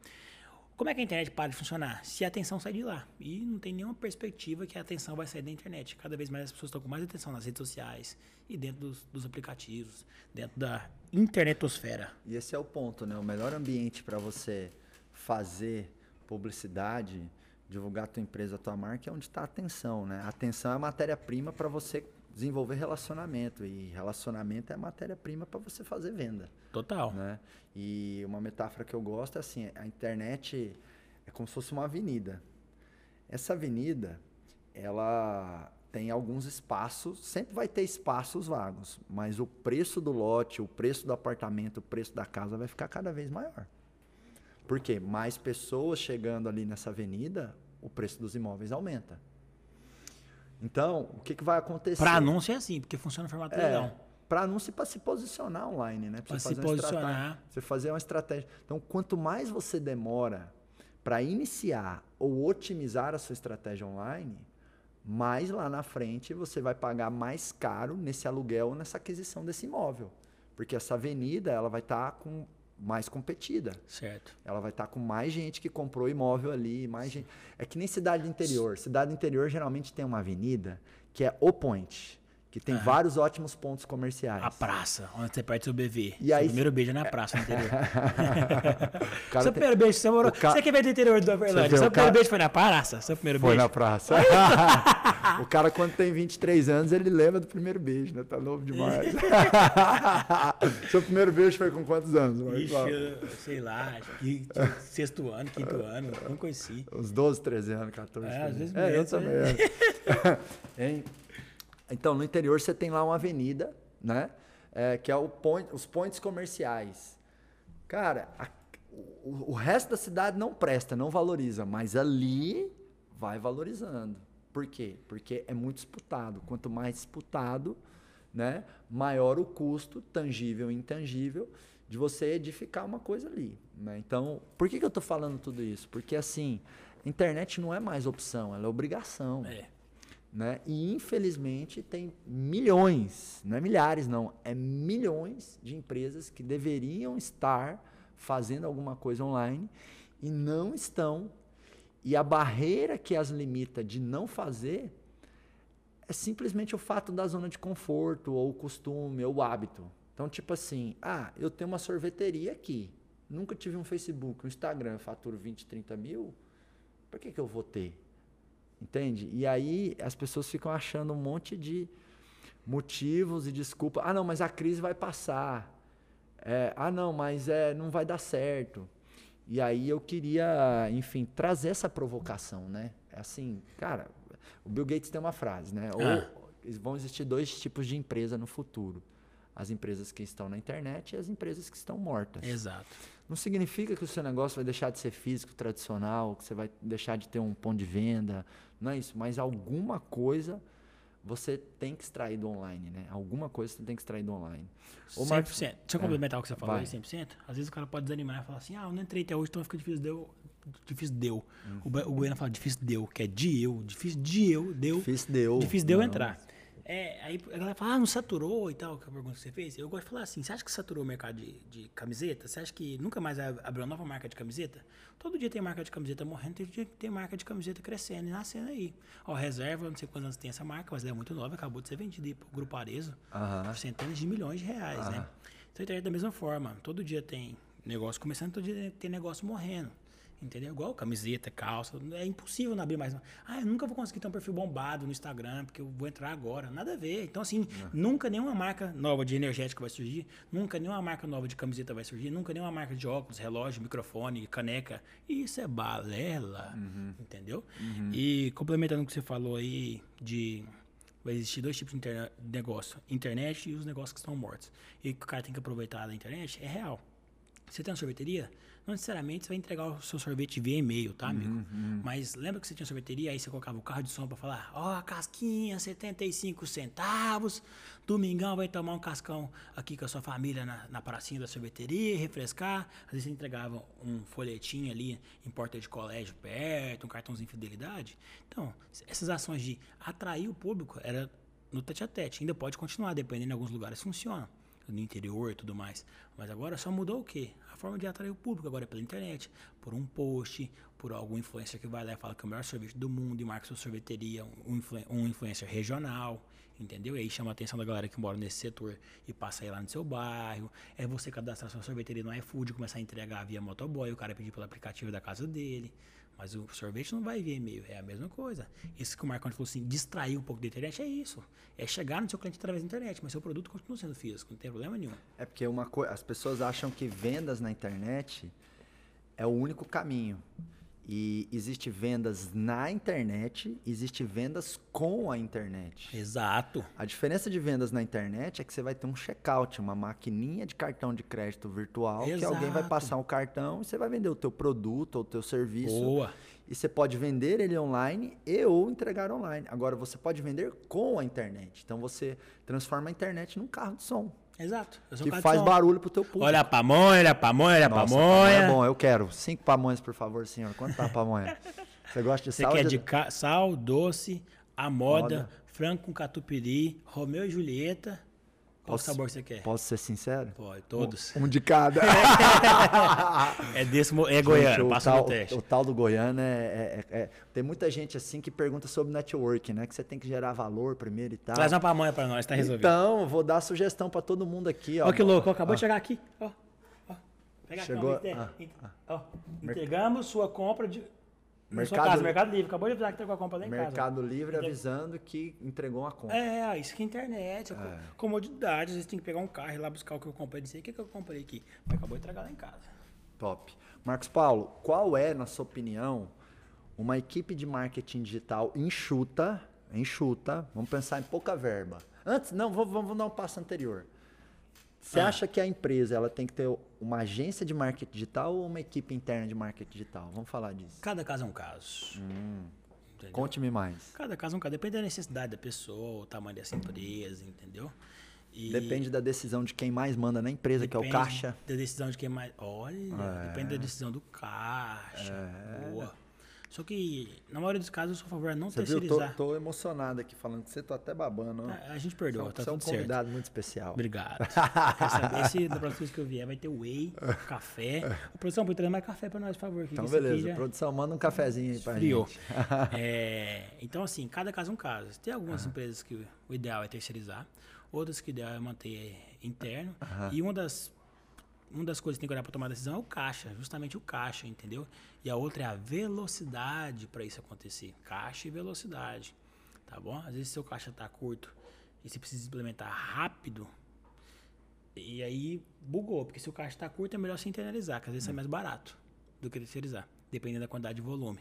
Como é que a internet para de funcionar? Se a atenção sai de lá. E não tem nenhuma perspectiva que a atenção vai sair da internet. Cada vez mais as pessoas estão com mais atenção nas redes sociais e dentro dos, dos aplicativos, dentro da internetosfera. E esse é o ponto, né? O melhor ambiente para você fazer publicidade, divulgar a tua empresa, a tua marca, é onde está a atenção, né? A atenção é a matéria-prima para você desenvolver relacionamento e relacionamento é matéria-prima para você fazer venda, Total. né? E uma metáfora que eu gosto é assim, a internet é como se fosse uma avenida. Essa avenida, ela tem alguns espaços, sempre vai ter espaços vagos, mas o preço do lote, o preço do apartamento, o preço da casa vai ficar cada vez maior. Por quê? Mais pessoas chegando ali nessa avenida, o preço dos imóveis aumenta. Então, o que, que vai acontecer? Para anúncio é assim, porque funciona no formato leilão. É, para anúncio e para se posicionar online, né? Você se fazer uma estrata- posicionar. Você fazer uma estratégia. Então, quanto mais você demora para iniciar ou otimizar a sua estratégia online, mais lá na frente você vai pagar mais caro nesse aluguel ou nessa aquisição desse imóvel. Porque essa avenida ela vai estar tá com mais competida. Certo. Ela vai estar tá com mais gente que comprou imóvel ali, mais gente. É que nem cidade interior. Cidade interior geralmente tem uma avenida que é o point que tem uhum. vários ótimos pontos comerciais. A praça, onde você perde seu BV. E aí, primeiro beijo é na praça, no interior. seu tem... primeiro beijo, você morou... Ca... Você que veio do interior do Uberlândia, seu primeiro beijo foi na praça? Seu primeiro foi beijo? Foi na praça. o cara, quando tem 23 anos, ele lembra do primeiro beijo, né? Tá novo demais. seu primeiro beijo foi com quantos anos? Ixi, sei lá, sexto ano, quinto ano, não conheci. Uns 12, 13 anos, 14. É, às vezes é, eu também. hein? Então, no interior você tem lá uma avenida, né? É, que é point, os pontos comerciais. Cara, a, o, o resto da cidade não presta, não valoriza, mas ali vai valorizando. Por quê? Porque é muito disputado. Quanto mais disputado, né, maior o custo, tangível e intangível, de você edificar uma coisa ali. Né? Então, por que, que eu estou falando tudo isso? Porque assim, internet não é mais opção, ela é obrigação. É. Né? E infelizmente tem milhões, não é milhares não, é milhões de empresas que deveriam estar fazendo alguma coisa online e não estão. E a barreira que as limita de não fazer é simplesmente o fato da zona de conforto, ou o costume, ou o hábito. Então, tipo assim, ah, eu tenho uma sorveteria aqui, nunca tive um Facebook, um Instagram, faturo 20, 30 mil, por que, que eu vou ter? Entende? E aí as pessoas ficam achando um monte de motivos e desculpas. Ah, não, mas a crise vai passar. É, ah, não, mas é, não vai dar certo. E aí eu queria, enfim, trazer essa provocação, né? É assim, cara, o Bill Gates tem uma frase, né? Ah. Ou vão existir dois tipos de empresa no futuro. As empresas que estão na internet e as empresas que estão mortas. Exato. Não significa que o seu negócio vai deixar de ser físico, tradicional, que você vai deixar de ter um ponto de venda. Não é isso. Mas alguma coisa você tem que extrair do online, né? Alguma coisa você tem que extrair do online. Ô, 100%. Marcos, Deixa eu complementar é, o que você falou vai. aí, 100%. Às vezes o cara pode desanimar e falar assim, ah, eu não entrei até hoje, então fica difícil, deu. Difícil deu. Uhum. O, o Bueno fala difícil deu, que é de eu. Difícil de eu, deu. Difícil deu. Difícil deu entrar. É, aí a galera fala, ah, não saturou e tal, que é a pergunta que você fez. Eu gosto de falar assim, você acha que saturou o mercado de, de camiseta? Você acha que nunca mais abriu uma nova marca de camiseta? Todo dia tem marca de camiseta morrendo, todo dia tem marca de camiseta crescendo e nascendo aí. Ó, reserva, não sei quantos anos tem essa marca, mas ela é muito nova, acabou de ser vendida aí pro Grupo Arezo por centenas de milhões de reais, né? Então a internet da mesma forma, todo dia tem negócio começando, todo dia tem negócio morrendo. Entendeu? Igual camiseta, calça. É impossível não abrir mais. Ah, eu nunca vou conseguir ter um perfil bombado no Instagram, porque eu vou entrar agora. Nada a ver. Então, assim, não. nunca nenhuma marca nova de energética vai surgir. Nunca nenhuma marca nova de camiseta vai surgir. Nunca nenhuma marca de óculos, relógio, microfone, caneca. Isso é balela. Uhum. Entendeu? Uhum. E complementando o que você falou aí de vai existir dois tipos de, de, negócio: internet e os negócios que estão mortos. E o que o cara tem que aproveitar da internet é real. Você tem uma sorveteria? Não necessariamente você vai entregar o seu sorvete via e-mail, tá, amigo? Uhum. Mas lembra que você tinha sorveteria, aí você colocava o carro de som para falar, ó, oh, casquinha, 75 centavos, domingão vai tomar um cascão aqui com a sua família na, na pracinha da sorveteria, refrescar. Às vezes você entregava um folhetinho ali em porta de colégio perto, um cartãozinho de fidelidade. Então, essas ações de atrair o público era no tete a tete. Ainda pode continuar, dependendo, em alguns lugares funciona no interior e tudo mais. Mas agora só mudou o quê? forma de atrair o público agora é pela internet, por um post, por algum influencer que vai lá e fala que é o melhor sorvete do mundo e marca sua sorveteria, um, influ um influencer regional, entendeu? E aí chama a atenção da galera que mora nesse setor e passa aí lá no seu bairro. É você cadastrar sua sorveteria no iFood, começar a entregar via motoboy, o cara pedir pelo aplicativo da casa dele. Mas o sorvete não vai via e-mail, é a mesma coisa. Isso que o Marcão falou assim, distrair um pouco da internet é isso. É chegar no seu cliente através da internet, mas seu produto continua sendo físico, não tem problema nenhum. É porque uma coisa, as pessoas acham que vendas na internet é o único caminho. E existe vendas na internet, existe vendas com a internet. Exato. A diferença de vendas na internet é que você vai ter um checkout, uma maquininha de cartão de crédito virtual, Exato. que alguém vai passar um cartão e você vai vender o teu produto ou o teu serviço. Boa. E você pode vender ele online e ou entregar online. Agora você pode vender com a internet. Então você transforma a internet num carro de som. Exato. Eu sou que faz som. barulho pro teu público. Olha a pamonha, olha a pamonha, olha a Nossa, pamonha. é bom, eu quero. Cinco pamonhas, por favor, senhor. Quanto tá a pamonha? Você gosta de Você sal? quer ou de sal, doce, a moda, Moda. frango com catupiry, Romeu e Julieta. Qual Posso- sabor você quer? Posso ser sincero? Pode, todos. Um de cada. É desse, é goiano, o passa tal, no teste. O tal do goiano é, é- é- é- Tem muita gente assim que pergunta sobre network, né? Que você tem que gerar valor primeiro e tal. Traz uma pamonha pra nós, tá resolvido. Então, vou dar sugestão pra todo mundo aqui, ó. Ó que louco, ó, acabou de chegar aqui. Ó, ó. Pega Chegou- ó, ah, inte- ó, Entregamos sua compra de. Mercado- casa, Mercado Livre. Acabou de avisar que tá com a compra lá em casa. Mercado Livre avisando que entregou uma conta. É, isso que é internet, é co- comodidade. Às vezes tem que pegar um carro e ir lá buscar o que eu comprei. Dizer, o que, que eu comprei aqui? Mas acabou de entregar lá em casa. Top. Marcos Paulo, qual é, na sua opinião, uma equipe de marketing digital enxuta, enxuta, vamos pensar em pouca verba. Antes, não, vamos, vamos dar um passo anterior. Você Ah. acha que a empresa ela tem que ter uma agência de marketing digital ou uma equipe interna de marketing digital? Vamos falar disso. Cada caso é um caso. Hum. Conte-me mais. Cada caso é um caso. Depende da necessidade da pessoa, o tamanho dessa empresa, entendeu? E Depende da decisão de quem mais manda na empresa, que é o depende caixa. Da decisão de quem mais. Olha, É. depende da decisão do caixa. Boa. Só que, na maioria dos casos, eu sou a favor de não Você viu? Tô, terceirizar. tô emocionado aqui falando que você tô até babando. ó. A- A gente perdoa, Você tá é um certo. convidado muito especial. Obrigado. Quer saber se da próxima vez que eu vier vai ter whey, café. A produção pode trazer mais café pra nós, por favor. Então, beleza. já Produção, manda um cafezinho aí pra esfriou. gente. É, então, assim, cada caso é um caso. Tem algumas empresas que o ideal é terceirizar, outras que o ideal é manter interno. E uma das, uma das coisas que tem que olhar para tomar decisão é o caixa, justamente o caixa, entendeu? E a outra é a velocidade para isso acontecer. Caixa e velocidade, tá bom? Às vezes seu caixa está curto e você precisa implementar rápido, e aí bugou, porque se o caixa está curto é melhor você internalizar, que às vezes é mais barato do que terceirizar, dependendo da quantidade de volume.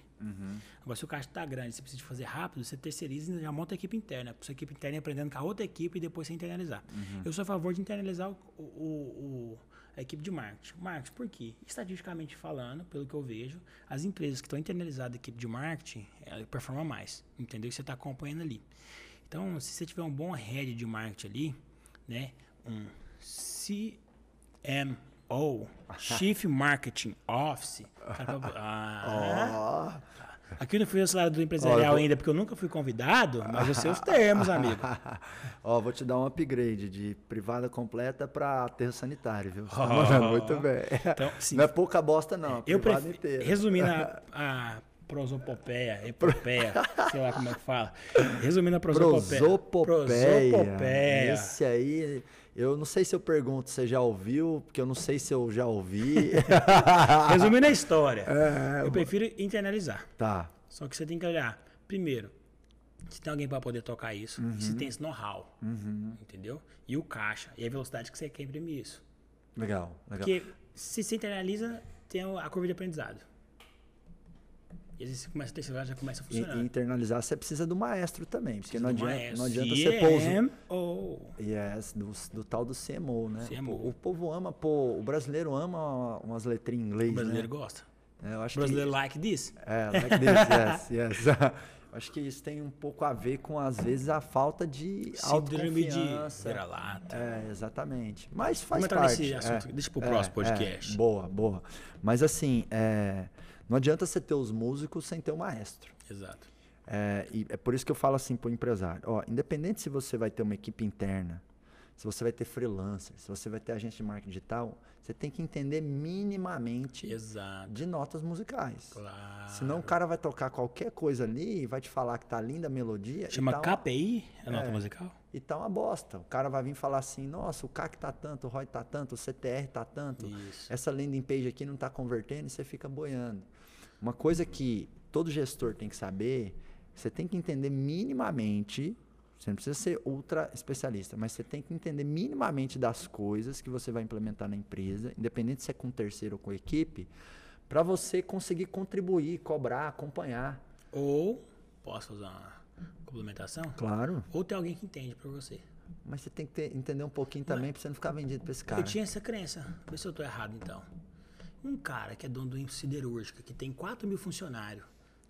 Agora, se o caixa está grande, você precisa fazer rápido, você terceiriza e já monta a equipe interna. Para sua equipe interna ir aprendendo com a outra equipe e depois você internalizar. Eu sou a favor de internalizar o, o- o- a equipe de marketing. Marketing, por quê? Estatisticamente falando, pelo que eu vejo, as empresas que estão internalizadas da equipe de marketing, ela performa mais. Entendeu? Você está acompanhando ali. Então, se você tiver um bom head de marketing ali, né? Um CMO, Chief Marketing Office. cara, ah, Aqui não fui o salário do empresarial vou- ainda, porque eu nunca fui convidado, mas eu sei os termos, amigo. Ó, vou te dar um upgrade de privada completa pra aterro sanitário, viu? Você tá mandando muito bem. Então, sim. Não é pouca bosta, não. é Eu prefiro, inteira. resumindo a, a prosopopeia, epopeia, sei lá como é que fala. Resumindo a prosopopeia. Prosopopeia. Prosopopeia. Esse aí, eu não sei se eu pergunto se você já ouviu, porque eu não sei se eu já ouvi. Resumindo a história, É, eu prefiro internalizar. tá. Só que você tem que olhar, primeiro, se tem alguém para poder tocar isso, Uhum. e se tem esse know-how, entendeu? E o caixa, e a velocidade que você quer imprimir isso. Legal, legal. Porque se você internaliza, tem a curva de aprendizado. E às vezes você começa a terceirizar, já começa a E, funcionar. e internalizar, você precisa do maestro também, porque não adianta, maestro. não adianta pôr os- CMO. Yes, do, do tal do CMO, né? CMO. O, o povo ama, pô, o brasileiro ama umas letrinhas em inglês, O brasileiro né? gosta. É, eu acho O brasileiro like this. que, é, like this, yes, yes. acho que isso tem um pouco a ver com, às vezes, a falta de Síndrome de autoconfiança. vira-lata. É, exatamente. Mas faz Vamos parte. nesse é, assunto, deixa pro é, próximo é, podcast. boa, boa. Mas assim, é, não adianta você ter os músicos sem ter o maestro. Exato. É, e é por isso que eu falo assim pro empresário. Ó, independente se você vai ter uma equipe interna, se você vai ter freelancer, se você vai ter agente de marketing digital, você tem que entender minimamente Exato. de notas musicais. Claro. Senão o cara vai tocar qualquer coisa ali e vai te falar que tá linda a melodia Chama e, tá uma, KPI, a nota musical? e tá uma bosta. O cara vai vir falar assim, nossa, o CAC tá tanto, o ROI tá tanto, o CTR tá tanto, Isso. essa landing page aqui não tá convertendo e você fica boiando. Uma coisa que todo gestor tem que saber, você tem que entender minimamente, você não precisa ser ultra especialista, mas você tem que entender minimamente das coisas que você vai implementar na empresa, independente se é com terceiro ou com equipe, para você conseguir contribuir, cobrar, acompanhar. Ou, posso usar uma complementação? Claro. Ou tem alguém que entende pra você. Mas você tem que ter- entender um pouquinho também para você não ficar vendido para esse cara. Eu tinha essa crença. Vê se eu tô errado, então. Um cara que é dono de uma siderúrgica, que tem 4 mil funcionários.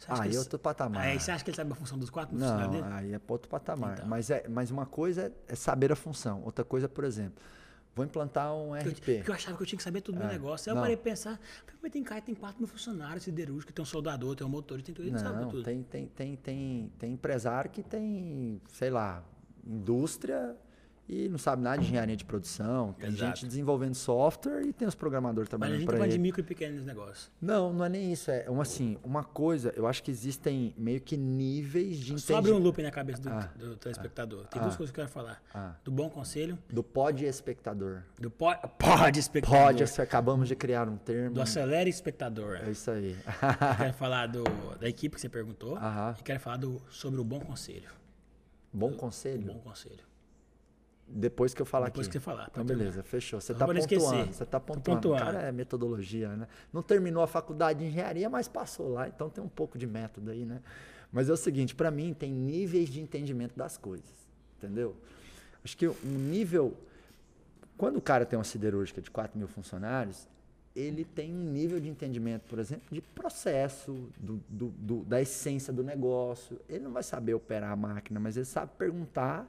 Aí que é outro patamar. Aí você acha que ele sabe a função dos 4 mil funcionários Não, dele? aí é para outro patamar. Então. Mas, é, mas uma coisa é, é saber a função. Outra coisa, por exemplo, Vou implantar um Porque eu, RP. porque eu achava que eu tinha que saber tudo do É, negócio. Aí eu não. parei pra pensar, mas tem cara, tem quatro mil funcionários siderúrgicos, tem um soldador, tem um motor, tem tudo, ele não sabe tudo. tem, tem, tem, tem, tem empresário que tem, sei lá, indústria e não sabe nada de engenharia de produção. Tem Exato. gente desenvolvendo software e tem os programadores Mas a trabalhando gente para tá falando ele. de micro e pequenos negócios. Não, não é nem isso. É uma, assim, uma coisa, eu acho que existem meio que níveis de Só abre um entendimento. loop na cabeça do, Ah. do telespectador. Tem Ah. duas coisas que eu quero falar. Ah. Do bom conselho, Do pod espectador. do po- pod espectador, Pod, acabamos de criar um termo. do acelere espectador. É isso aí. Quero falar do, da equipe que você perguntou e quero falar do, sobre o bom conselho. Bom O conselho? bom conselho. Depois que eu falar Depois aqui. que você falar. Então, pode beleza, fechou. Você tá pode pontuando. Você tá Tô pontuando. pontuando. Cara, é metodologia, né? Não terminou a faculdade de engenharia, mas passou lá, então tem um pouco de método aí, né? Mas é o seguinte, para mim tem níveis de entendimento das coisas, entendeu? Acho que um nível quando o cara tem uma siderúrgica de 4 mil funcionários, ele tem um nível de entendimento, por exemplo, de processo, do, do- do- da essência do negócio. Ele não vai saber operar a máquina, mas ele sabe perguntar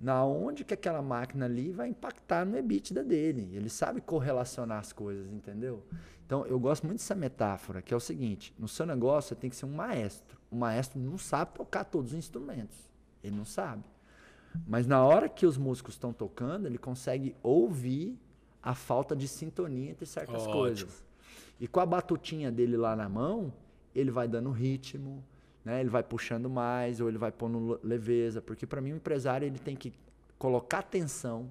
na onde que aquela máquina ali vai impactar no EBITDA dele. Ele sabe correlacionar as coisas, entendeu? Então, eu gosto muito dessa metáfora, que é o seguinte, no seu negócio você tem que ser um maestro. O maestro não sabe tocar todos os instrumentos. Ele não sabe. Mas na hora que os músicos estão tocando, ele consegue ouvir a falta de sintonia entre certas Ótimo. coisas. E com a batutinha dele lá na mão, ele vai dando ritmo, né? Ele vai puxando mais ou ele vai pondo le- leveza, porque para mim o empresário ele tem que colocar atenção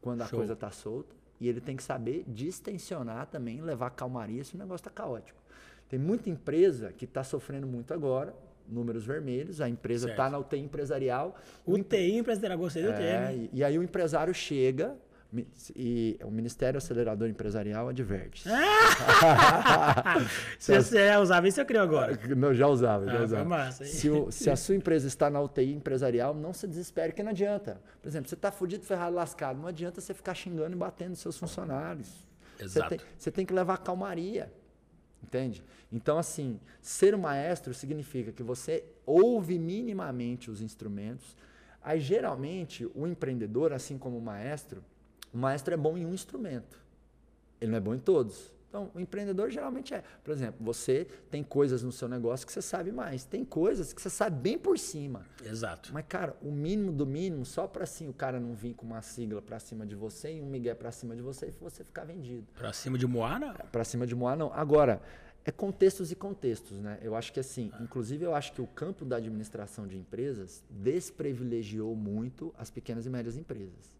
quando a Show. coisa tá solta e ele tem que saber distensionar também, levar calmaria se o negócio tá caótico. Tem muita empresa que está sofrendo muito agora, números vermelhos, a empresa está na UTI empresarial, O TI empresarial, gostei do é, termo. e, aí o empresário chega e o Ministério Acelerador Empresarial adverte. Se você usava isso, eu crio agora. Não, já usava, já Ah, usava. massa? Se, o- se a sua empresa está na UTI empresarial, não se desespere, que não adianta. Por exemplo, você está fudido, ferrado, lascado. Não adianta você ficar xingando e batendo seus funcionários. Você Exato. tem, você tem que levar calmaria. Entende? Então, assim, ser um maestro significa que você ouve minimamente os instrumentos. Aí, geralmente, o empreendedor, assim como o maestro, o maestro é bom em um instrumento. Ele não é bom em todos. Então, o empreendedor geralmente é. Por exemplo, você tem coisas no seu negócio que você sabe mais. Tem coisas que você sabe bem por cima. Exato. Mas, cara, o mínimo do mínimo, só para assim o cara não vir com uma sigla para cima de você e um migué para cima de você e você ficar vendido. Pra cima de Moana, Para cima de Moá, não. Agora, é contextos e contextos, né? Eu acho que assim, inclusive eu acho que o campo da administração de empresas desprivilegiou muito as pequenas e médias empresas.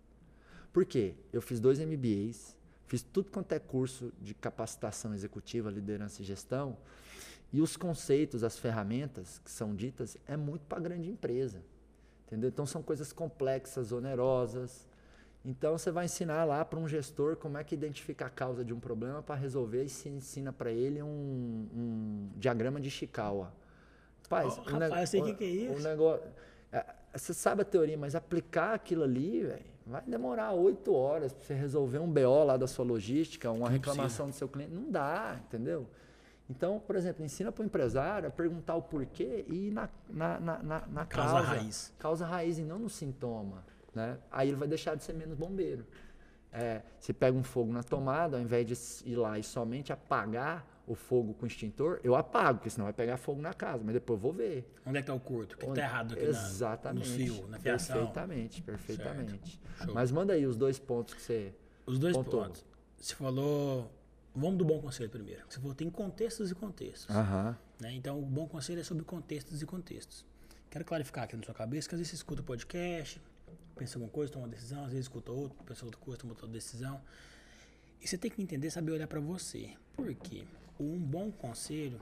Por quê? Eu fiz dois MBAs, fiz tudo quanto é curso de capacitação executiva, liderança e gestão, e os conceitos, as ferramentas que são ditas é muito para grande empresa. Entendeu? Então são coisas complexas, onerosas. Então você vai ensinar lá para um gestor como é que identifica a causa de um problema para resolver e se ensina para ele um, um diagrama de Ishikawa. Rapaz, Oh, rapaz, eu sei o que que é isso. negócio, é, você sabe a teoria, mas aplicar aquilo ali, velho, vai demorar oito horas para você resolver um BO lá da sua logística, uma reclamação do seu cliente. Não dá, entendeu? Então, por exemplo, ensina para o empresário a perguntar o porquê e ir na, na, na, na, na Causa causa. raiz. Causa raiz e não no sintoma. Né? Aí ele vai deixar de ser menos bombeiro. É, você pega um fogo na tomada, ao invés de ir lá e somente apagar o fogo com extintor, eu apago, porque senão vai pegar fogo na casa, mas depois eu vou ver. onde é que tá o curto? O que, que Onde- tá errado aqui na, Exatamente. no fio, na fiação? Perfeitamente, perfeitamente. Mas manda aí os dois pontos que você. Os dois Pontuou. pontos. Você falou. Vamos do bom conselho primeiro. Você falou tem contextos e contextos. Aham. né? Então, o bom conselho é sobre contextos e contextos. Quero clarificar aqui na sua cabeça que às vezes você escuta o podcast, pensa alguma coisa, toma uma decisão, às vezes escuta outro, pensa outra coisa, toma outra decisão. E você tem que entender, saber olhar para você. Por quê? Um bom conselho,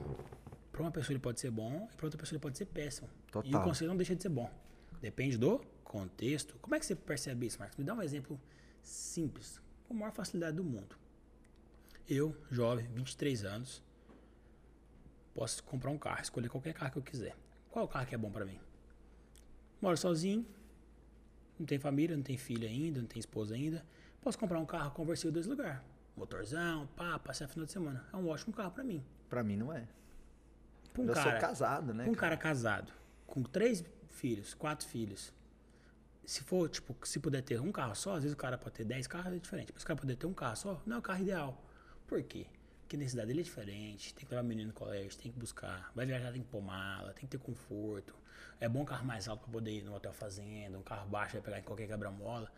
para uma pessoa ele pode ser bom e para outra pessoa ele pode ser péssimo. E o Total. conselho não deixa de ser bom. Depende do contexto. Como é que você percebe isso, Marcos? Me dá um exemplo simples, com a maior facilidade do mundo. Eu, jovem, 23 anos, posso comprar um carro, escolher qualquer carro que eu quiser. Qual o carro que é bom para mim? Moro sozinho, não tem família, não tem filho ainda, não tem esposa ainda. Posso comprar um carro conversível dois lugares. Motorzão, pá, passear final de semana. É um ótimo carro para mim. Pra mim não é. Um eu cara, sou casado, né? um cara? cara casado, com três filhos, quatro filhos. se for, tipo, se puder ter um carro só, às vezes o cara pode ter 10 carros, é diferente. Mas o cara poder ter um carro só, não é o carro ideal. Por quê? Porque a necessidade dele é diferente. Tem que levar o menino no colégio, tem que buscar. Vai viajar, tem que pôr mala, tem que ter conforto. É bom um carro mais alto para poder ir no hotel fazenda, um carro baixo vai pegar em qualquer quebra-mola.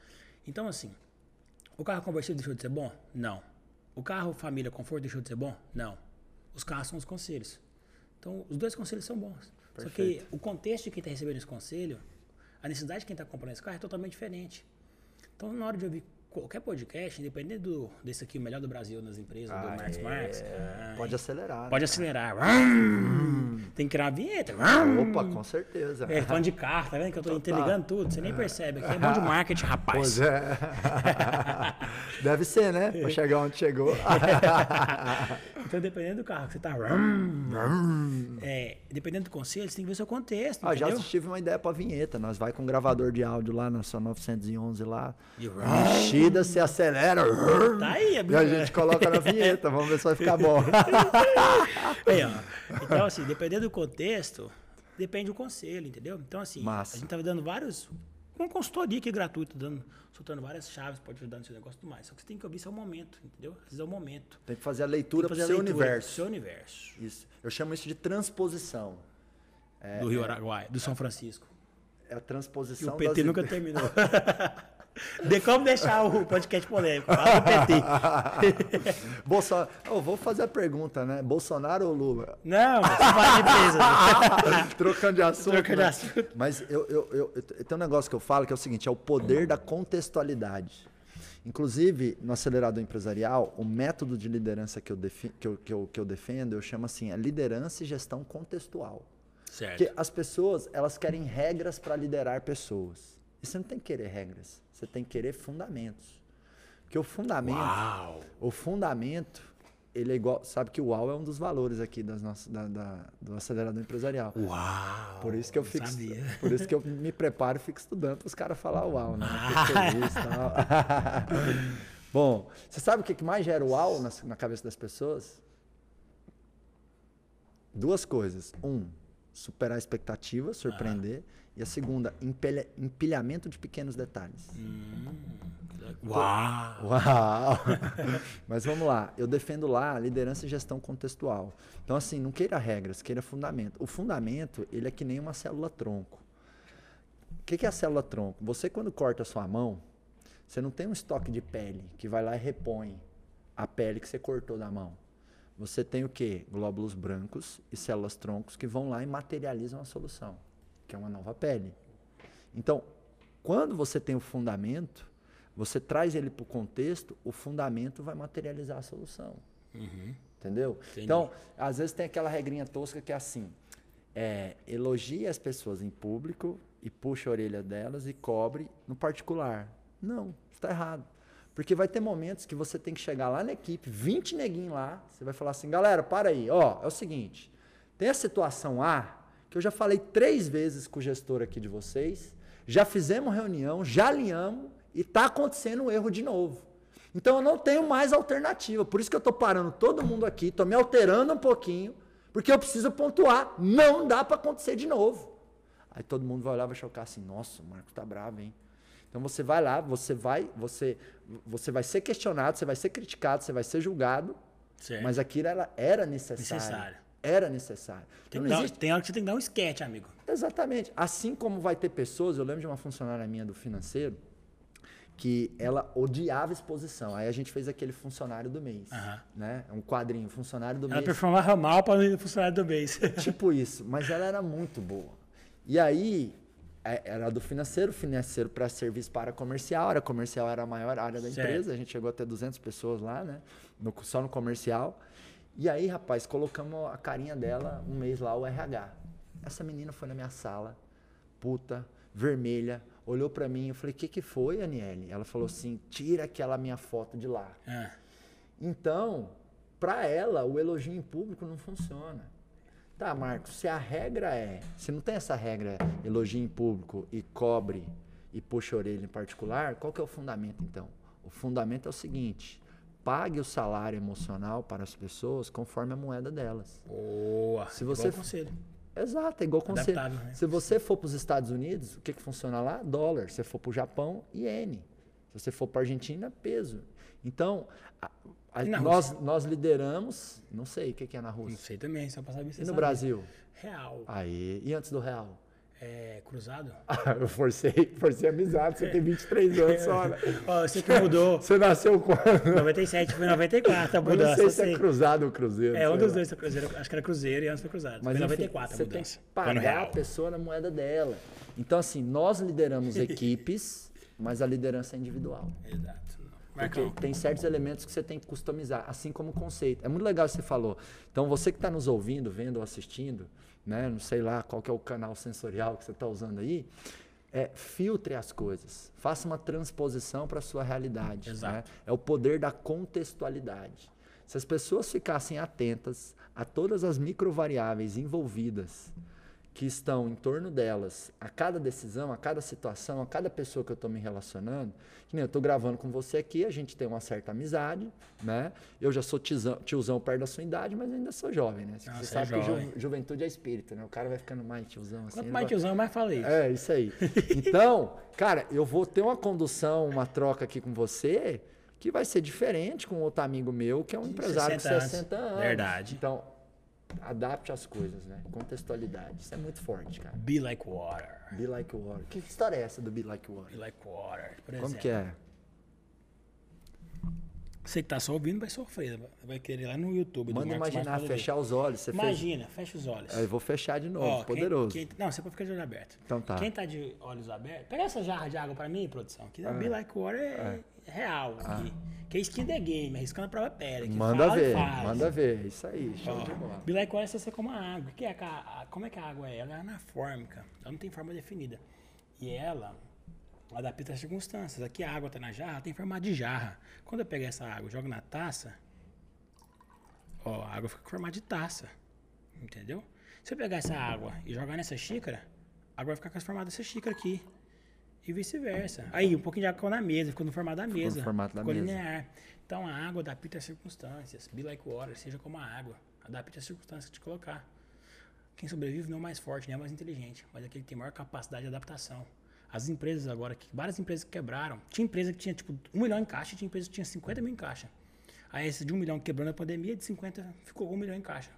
Então, assim, o carro conversível deixou de ser bom? Não. O carro família conforto deixou de ser bom? Não. Os carros são os conselhos. Então, os dois conselhos são bons. Perfeito. Só que o contexto de quem está recebendo esse conselho, a necessidade de quem está comprando esse carro é totalmente diferente. Então, na hora de ouvir qualquer podcast, independente do, desse aqui, o melhor do Brasil nas empresas, ah, do Marcos é. Marques. pode acelerar. Pode né? acelerar. Hum. Tem que criar a vinheta. Opa, com certeza. É, falando de carro, tá vendo que eu tô interligando tudo? Você nem percebe. Aqui é bom de marketing, rapaz. Pois é. Deve ser, né? Pra chegar onde chegou. então, dependendo do carro que você tá. é, dependendo do conselho, você tem que ver o seu contexto. Ah, já tive uma ideia pra vinheta. Nós vai com um gravador de áudio lá na sua 911 lá. E batida, se acelera. Tá aí, E a gente coloca na vinheta, vamos ver se vai ficar bom. aí, então, assim, dependendo do contexto, depende do conselho, entendeu? Então, assim, Massa. a gente tava dando vários. Uma consultoria aqui gratuito, dando, soltando várias chaves, pode ajudar nesse negócio e tudo mais. Só que você tem que ouvir seu momento, entendeu? Às vezes é o momento. Tem que fazer a leitura para o seu universo. seu universo. Isso. Eu chamo isso de transposição. É, do Rio é, Araguai, do São Francisco. É a transposição. E o PT das... nunca terminou. De como deixar o podcast polêmico. Fala do PT. Bolsonaro. Oh, vou fazer a pergunta, né? Bolsonaro ou Lula? Não, você fala de empresa. Trocando de assunto. Trocando de né? assunto. Mas eu, eu, eu, eu, tem um negócio que eu falo que é o seguinte: é o poder da contextualidade. Inclusive, no acelerador empresarial, o método de liderança que eu, que eu, que eu, que eu defendo, eu chamo assim, é liderança e gestão contextual. Certo. Porque as pessoas, elas querem regras para liderar pessoas. E você não tem que querer regras. Você tem que querer fundamentos. Porque o fundamento. Uau. O fundamento, ele é igual. Sabe que o UAU é um dos valores aqui das nossas, da, da, do acelerador empresarial. Uau! Por isso que eu fico. Sabia. Por isso que eu me preparo e fico estudando para os caras falar uau, né? Bom, você sabe o que mais gera uau na, na cabeça das pessoas? Duas coisas. Um, superar a expectativa, surpreender. Ah. E a segunda, empilha, empilhamento de pequenos detalhes. Hum, uau! Uau! Mas vamos lá, eu defendo lá liderança e gestão contextual. Então, assim, não queira regras, queira fundamento. O fundamento, ele é que nem uma célula tronco. O que, que é a célula tronco? Você, quando corta a sua mão, você não tem um estoque de pele que vai lá e repõe a pele que você cortou da mão. Você tem o quê? Glóbulos brancos e células troncos que vão lá e materializam a solução que é uma nova pele. Então, quando você tem o fundamento, você traz ele para o contexto, o fundamento vai materializar a solução. Uhum. Entendeu? Entendi. Então, às vezes tem aquela regrinha tosca que é assim: é, elogie as pessoas em público e puxa a orelha delas e cobre no particular. Não, está errado. Porque vai ter momentos que você tem que chegar lá na equipe, 20 neguinhos lá, você vai falar assim, galera, para aí, ó, é o seguinte, tem a situação A, que eu já falei três vezes com o gestor aqui de vocês, já fizemos reunião, já alinhamos e está acontecendo um erro de novo. Então eu não tenho mais alternativa. Por isso que eu estou parando todo mundo aqui, estou me alterando um pouquinho, porque eu preciso pontuar. Não dá para acontecer de novo. Aí todo mundo vai olhar e vai chocar assim: nossa, o Marco tá bravo, hein? Então você vai lá, você vai, você, você vai ser questionado, você vai ser criticado, você vai ser julgado. Certo. Mas aquilo era, era necessário. necessário. Era necessário. Tem, então, existe... tem hora que você tem que dar um sketch, amigo. Exatamente. Assim como vai ter pessoas, eu lembro de uma funcionária minha do financeiro, que ela odiava exposição. Aí a gente fez aquele funcionário do mês, uhum. né? Um quadrinho, funcionário do ela mês. Ela performava mal para o funcionário do mês. tipo isso, mas ela era muito boa. E aí é, era do financeiro, financeiro para serviço para comercial, a área comercial era a maior área da certo. empresa, a gente chegou a ter 200 pessoas lá, né? No, só no comercial. E aí, rapaz, colocamos a carinha dela um mês lá, o RH. Essa menina foi na minha sala, puta, vermelha, olhou para mim, eu falei, o que que foi, Aniele? Ela falou assim, tira aquela minha foto de lá. É. Então, para ela, o elogio em público não funciona. Tá, Marcos, se a regra é, se não tem essa regra, elogio em público e cobre e puxa a orelha em particular, qual que é o fundamento então? O fundamento é o seguinte, pague o salário emocional para as pessoas conforme a moeda delas. Boa. Se você conselho. Exato, é igual. Adaptável, né? Se você for para os Estados Unidos, o que, que funciona lá? Dólar. Se você for para o Japão, iene. Se você for para a Argentina, peso. Então, a- a- nós, nós lideramos, não sei o que, que é na Não Rússia. sei também, só pra saber se E no sabe. Brasil? Real. Aí, e antes do real? É, cruzado? Ah, eu forcei, forcei amizade, você tem 23 anos só, né? Ó, você que mudou. Você nasceu quando? 97 foi 94 a Eu não mudança. sei se é cruzado ou cruzeiro. É, um dos lá. dois foi cruzeiro. Acho que era cruzeiro e antes foi cruzado. Mas foi enfim, 94 você a tem mudança. que Foi no pagar a real. pessoa na moeda dela. Então, assim, nós lideramos equipes, mas a liderança é individual. Exato. Porque tem certos elementos que você tem que customizar, assim como o conceito. É muito legal o que você falou. Então, você que está nos ouvindo, vendo ou assistindo, né? Não sei lá qual é o canal sensorial que você está usando aí. É, filtre as coisas. Faça uma transposição para a sua realidade. Né? É o poder da contextualidade. Se as pessoas ficassem atentas a todas as microvariáveis envolvidas que estão em torno delas, a cada decisão, a cada situação, a cada pessoa que eu estou me relacionando, que nem eu estou gravando com você aqui, a gente tem uma certa amizade, né? Eu já sou tiozão, tiozão perto da sua idade, mas ainda sou jovem, né? Ah, você é sabe que jovem. ju- juventude é espírito, né? O cara vai ficando mais tiozão assim. Quanto mais vai- tiozão, eu mais falei. é, isso aí. Então, cara, eu vou ter uma condução, uma troca aqui com você que vai ser diferente com outro amigo meu que é um empresário de 60 60 anos. anos. Verdade. Então, adapte as coisas, né? Contextualidade. Isso é muito forte, cara. Be like water. Be like water. Que história é essa do Be like Be water? like water. Por Como exemplo, que é? Você que tá só ouvindo vai sofrer. Vai querer ir lá no YouTube. Manda Marcos imaginar, Marcos fechar os olhos. Imagina, fecha os olhos. fez. Eu vou fechar de novo, Ó, quem- poderoso. quem- não, você pode ficar de olho aberto. Então tá. Quem tá de olhos abertos, pega essa jarra de água pra mim, produção. Que é. Be Like Water é, real. Que, que é skin the game, arriscando a prova pera. Que Manda fala ver, faz. manda ver. Isso aí, show de bola. Water é você como a água. Que é a- a- como é que a água é? Ela é anafórmica. Ela não tem forma definida. E ela adapta às circunstâncias. Aqui a água tá na jarra, tem formato de jarra. Quando eu pegar essa água e jogo na taça, ó, a água fica com formato de taça. Entendeu? Se eu pegar essa água e jogar nessa xícara, a água vai ficar com formato dessa xícara aqui. E vice-versa. Aí, um pouquinho de água ficou na mesa, ficou no formato da mesa. formato da ficou mesa. linear. Então a água adapta às circunstâncias. Be like water, seja como a água. Adapte às circunstâncias que te colocar. Quem sobrevive não é o mais forte, nem é o mais inteligente, mas é aquele que tem maior capacidade de adaptação. As empresas agora, que, várias empresas que quebraram. Tinha empresa que tinha tipo um milhão em caixa, tinha empresa que tinha 50 mil em caixa. Aí esse de um milhão que quebrou na pandemia, de 50 ficou um milhão em caixa.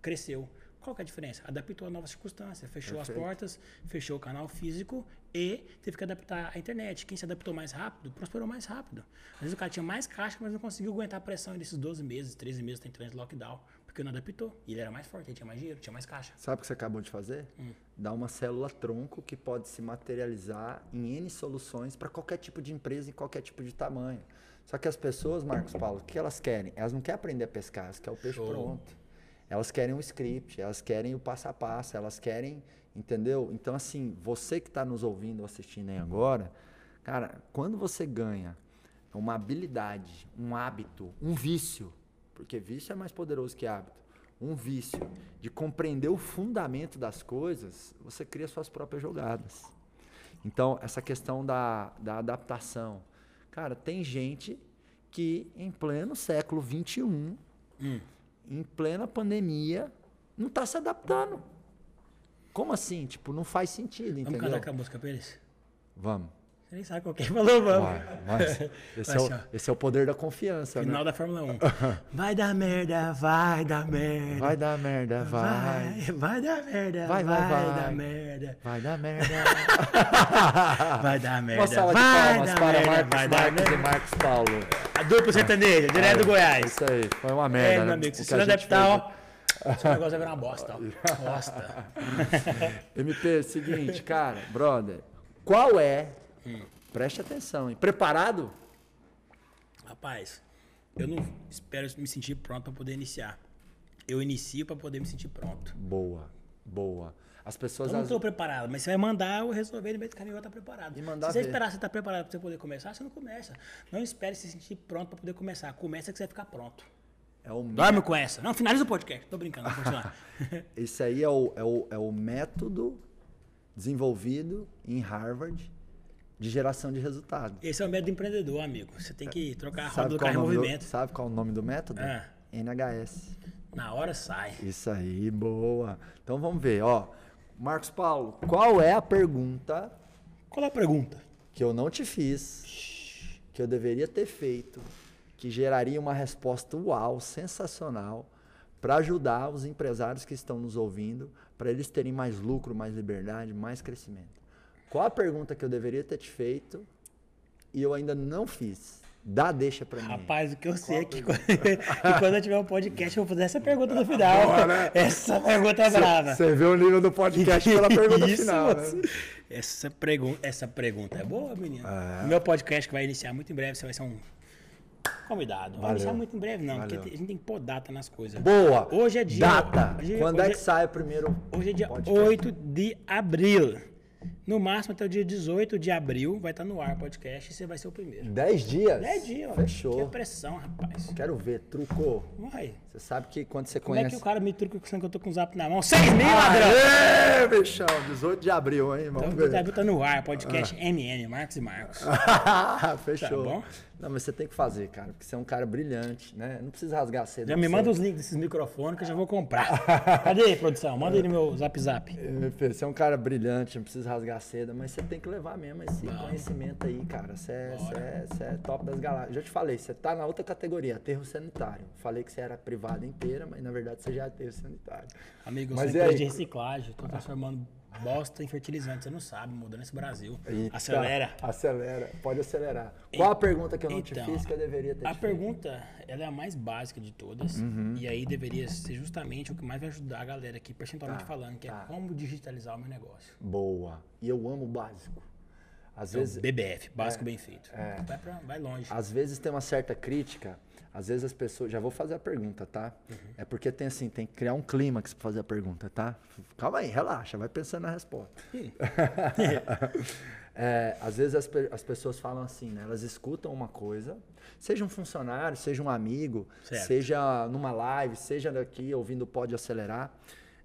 Cresceu. Qual que é a diferença? Adaptou a novas circunstâncias, fechou as Perfeito. portas, fechou o canal físico e teve que adaptar a internet. Quem se adaptou mais rápido, prosperou mais rápido. Às vezes o cara tinha mais caixa, mas não conseguiu aguentar a pressão desses 12 meses, 13 meses tentando esse lockdown, porque não adaptou. E ele era mais forte, ele tinha mais dinheiro, tinha mais caixa. Sabe o que você acabou de fazer? Hum. Dar uma célula tronco que pode se materializar em N soluções para qualquer tipo de empresa, em qualquer tipo de tamanho. Só que as pessoas, Marcos Paulo, o que elas querem? Elas não querem aprender a pescar, elas querem o peixe Show. pronto. Elas querem o script, elas querem o passo a passo, elas querem, entendeu? Então, assim, você que está nos ouvindo ou assistindo aí agora, cara, quando você ganha uma habilidade, um hábito, um vício, porque vício é mais poderoso que hábito, um vício de compreender o fundamento das coisas, você cria suas próprias jogadas. Então, essa questão da, da adaptação. Cara, tem gente que em pleno século XXI, Hum. em plena pandemia, não está se adaptando. Como assim? Tipo, não faz sentido, Vamos entendeu? cantar com a música pra eles? Vamos. Você nem sabe qual que é. Falou, vamos. Vai, mas esse, Vai é assim, o, esse é o poder da confiança, né? Final da Fórmula 1. Vai dar merda, vai dar merda. Vai dar merda, vai. Vai, vai dar merda, Vai, vai, vai, vai. dar merda. Vai dar merda. Vai dar merda. Uma salva de vai palmas dar para merda, Marcos vai Marques e. Marcos Paulo. A dupla sertaneja, direto do Goiás. Isso aí, foi uma merda, É, né? meu amigo, se não adaptar, ó, seu negócio vai virar uma bosta, ó. Bosta. MP, seguinte, cara, brother, qual é, preste atenção, hein? Preparado? Rapaz, eu não espero me sentir pronto pra poder iniciar. Eu inicio pra poder me sentir pronto. Boa, boa. As pessoas... Eu não às- tô preparado, mas você vai mandar eu resolver no meio do caminho eu estar preparado. E mandar se você ver. esperar você estar preparado pra você poder começar, você não começa. Não espere se sentir pronto pra poder começar. Começa que você vai ficar pronto. É o, Dorme com essa. Não, finaliza o podcast. Tô brincando, vou continuar. esse aí é o, é, o, é o método desenvolvido em Harvard de geração de resultado. Esse é o método do empreendedor, amigo. Você tem que trocar a roda do carro é em nome do, movimento. sabe qual é o nome do método? Ah. NHS. Na hora sai. Isso aí, boa. Então vamos ver, ó. Marcos Paulo, qual é a pergunta Qual é a pergunta? que eu não te fiz, que eu deveria ter feito, que geraria uma resposta uau, sensacional, para ajudar os empresários que estão nos ouvindo, para eles terem mais lucro, mais liberdade, mais crescimento? Qual a pergunta que eu deveria ter te feito e eu ainda não fiz? Dá deixa para mim. Rapaz, o que eu sei é que quando, que quando eu tiver um podcast, eu vou fazer essa pergunta no final. né? Essa pergunta é brava. Você vê o nível do podcast pela pergunta Isso, final, né? Essa, pergun essa pergunta é boa, menino. O meu podcast que vai iniciar muito em breve, você vai ser um convidado. Vai Valeu. iniciar muito em breve, não, Valeu. porque a gente tem que pôr data nas coisas. Boa. Hoje é dia- Data. hoje- Quando hoje é é- que sai o primeiro? Hoje é dia podcast? 8 de abril. No máximo até o dia 18 de abril vai estar no ar o podcast e você vai ser o primeiro. 10 dias? 10 dias, ó. Fechou. Que pressão, rapaz. Quero ver, trucou. Vai. Você sabe que quando você Como é conhece. que o cara me truca que eu tô com o zap na mão? 6 mil, ladrão! Aê, bichão! 18 de abril, hein, irmão? Então, tá, tá no ar, podcast MM, Marcos e Marcos. Fechou. Tá bom? Não, mas você tem que fazer, cara, porque você é um cara brilhante, né? Não precisa rasgar cedo. Já me manda os links desses microfones que eu já vou comprar. Cadê aí, produção? Manda aí no meu zap zap. Você é um cara brilhante, não precisa rasgar cedo, mas você tem que levar mesmo esse conhecimento aí, cara. Você é, é- é top das galáxias. Já te falei, você tá na outra categoria, aterro sanitário. Falei que você era privada inteira, mas na verdade você já é aterro sanitário. Amigo, eu Mas sou empresa aí? de reciclagem, tô transformando bosta em fertilizante, você não sabe, mudando esse Brasil. Eita, Acelera. Acelera, pode acelerar. Qual a pergunta que eu não te Então, fiz que eu deveria ter A te pergunta, ela é a mais básica de todas. Uhum. E aí deveria ser justamente o que mais vai ajudar a galera aqui, percentualmente Tá, falando, que tá. é como digitalizar o meu negócio. Boa. E eu amo o básico. Às Então, vezes, BBF, básico bem feito. é. Vai, pra, vai longe. às vezes tem uma certa crítica. Às vezes as pessoas. Já vou fazer a pergunta, tá? Uhum. É porque tem assim, tem que criar um clímax pra fazer a pergunta, tá? Calma aí, relaxa, vai pensando na resposta. É, às vezes as, as pessoas falam assim, né? Elas escutam uma coisa, seja um funcionário, seja um amigo, Certo. seja numa live, seja daqui ouvindo Pode Acelerar.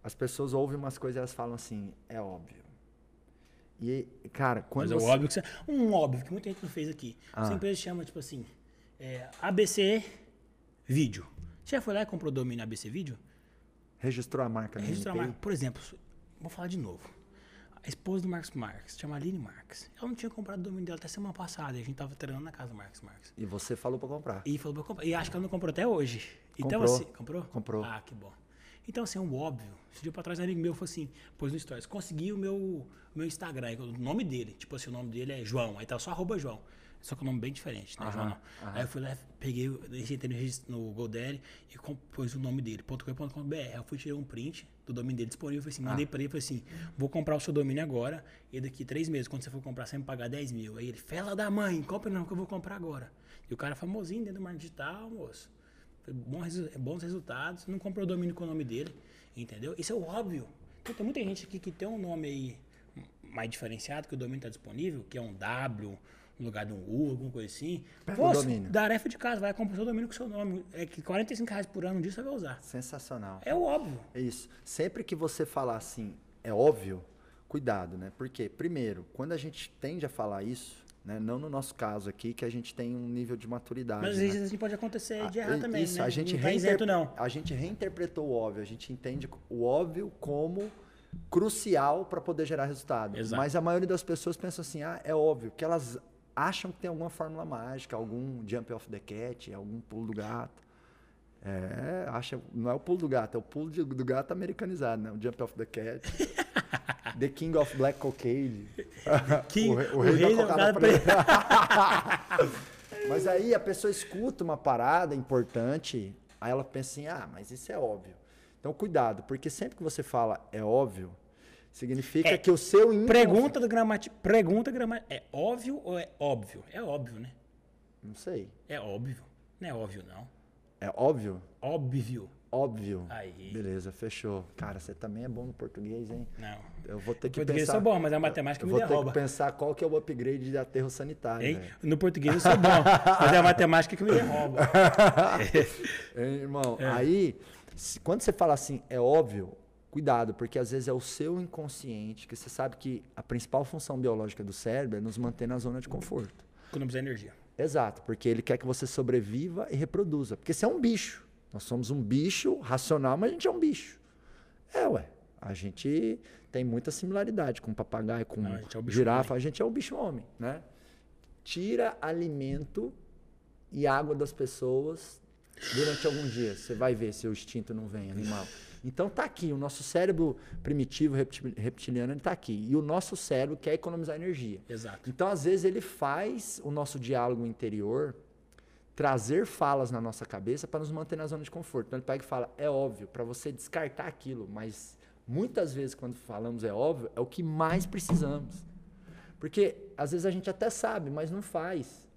As pessoas ouvem umas coisas e elas falam assim, é óbvio. E, cara, quando Mas é você... óbvio que você. Um óbvio que muita gente não fez aqui. Ah. Empresa chama, tipo assim, é, ABC Vídeo. Você já foi lá e comprou o domínio ABC Vídeo? Registrou a marca no Registrar a marca. Por exemplo, vou falar de novo. A esposa do Marcos Marques, chama Aline Marques. Ela não tinha comprado o domínio dela até semana passada. E a gente tava treinando na casa do Marcos Marques. E você falou pra comprar. E falou pra comprar. E acho que ela não comprou até hoje. Então, Comprou. assim. Comprou? Comprou. Ah, que bom. Então, assim, é um óbvio. Esse dia pra trás, um amigo meu falou assim: pôs no Stories, consegui o meu, o meu Instagram, o nome dele. Tipo assim, o nome dele é João. Aí tá só arroba João. Só que o nome bem diferente, né, João? Não. Aí eu fui lá, peguei, entrei no, registro- no GoDaddy e com- pôs o nome dele, .com.br. Eu fui tirar um print do domínio dele disponível. Falei assim, mandei pra ele, falei assim: vou comprar o seu domínio agora e daqui três meses, quando você for comprar, você vai me pagar 10 mil. Aí ele, fela da mãe, compra não, que eu vou comprar agora. E o cara é famosinho dentro do marketing digital, moço. Bom resu- bons resultados, não comprou o domínio com o nome dele, entendeu? Isso é óbvio. Então tem muita gente aqui que tem um nome aí mais diferenciado, que o domínio está disponível, que é um W no lugar de um U, alguma coisa assim. Pega o Pô, domínio. Tarefa de casa, vai comprar o seu domínio com o seu nome. É que 45 reais por ano disso você vai usar. Sensacional. É o óbvio. É isso. Sempre que você falar assim, é óbvio, cuidado, né? Porque, primeiro, quando a gente tende a falar isso, né? Não no nosso caso aqui, que a gente tem um nível de maturidade. Mas às né? vezes assim pode acontecer de Ah, errar i- também, Isso, né? a gente, não tá isento, não. a gente reinterpretou o óbvio, a gente entende o óbvio como crucial para poder gerar resultado. Exato. Mas a maioria das pessoas pensa assim, ah, é óbvio, que elas acham que tem alguma fórmula mágica, algum jump off the cat, algum pulo do gato. É, acha, não é o pulo do gato, é o pulo de- do gato americanizado, né? O jump off the cat. the king of black cocaine. King- o, rei- o o rei da da cocada cocada preta. Mas aí a pessoa escuta uma parada importante, aí ela pensa assim, ah, mas isso é óbvio. Então cuidado, porque sempre que você fala é óbvio, significa É, que o seu inconsci- Pergunta do gramática. Pergunta gramática. É óbvio ou é óbvio? É óbvio, né? Não sei. É óbvio. Não é óbvio, não. É óbvio? Óbvio. Óbvio. Aí. Beleza, fechou. Cara, você também é bom no português, hein? Não. Eu vou ter que português eu pensar. sou bom, mas a matemática eu me vou ter derruba. que pensar qual que é o upgrade de aterro sanitário. Hein? No português eu sou bom, mas é a matemática que me derruba. Hein, irmão, É. aí, quando você fala assim, é óbvio, cuidado, porque às vezes é o seu inconsciente, que você sabe que a principal função biológica do cérebro é nos manter na zona de conforto. Economizar energia. Exato, porque ele quer que você sobreviva e reproduza. Porque você é um bicho. Nós somos um bicho racional, mas a gente é um bicho. É, ué. A gente tem muita similaridade com papagaio, com Não, a é girafa. A gente é o bicho homem, né? Tira alimento e água das pessoas durante alguns dias. Você vai ver se o instinto não vem, animal. Então tá aqui, o nosso cérebro primitivo repti- reptiliano ele tá aqui. E o nosso cérebro quer economizar energia. Exato. Então, às vezes, ele faz o nosso diálogo interior trazer falas na nossa cabeça para nos manter na zona de conforto. Então, ele pega e fala: é óbvio, para você descartar aquilo, mas muitas vezes, quando falamos é óbvio, é o que mais precisamos. Porque, às vezes, a gente até sabe, mas não faz.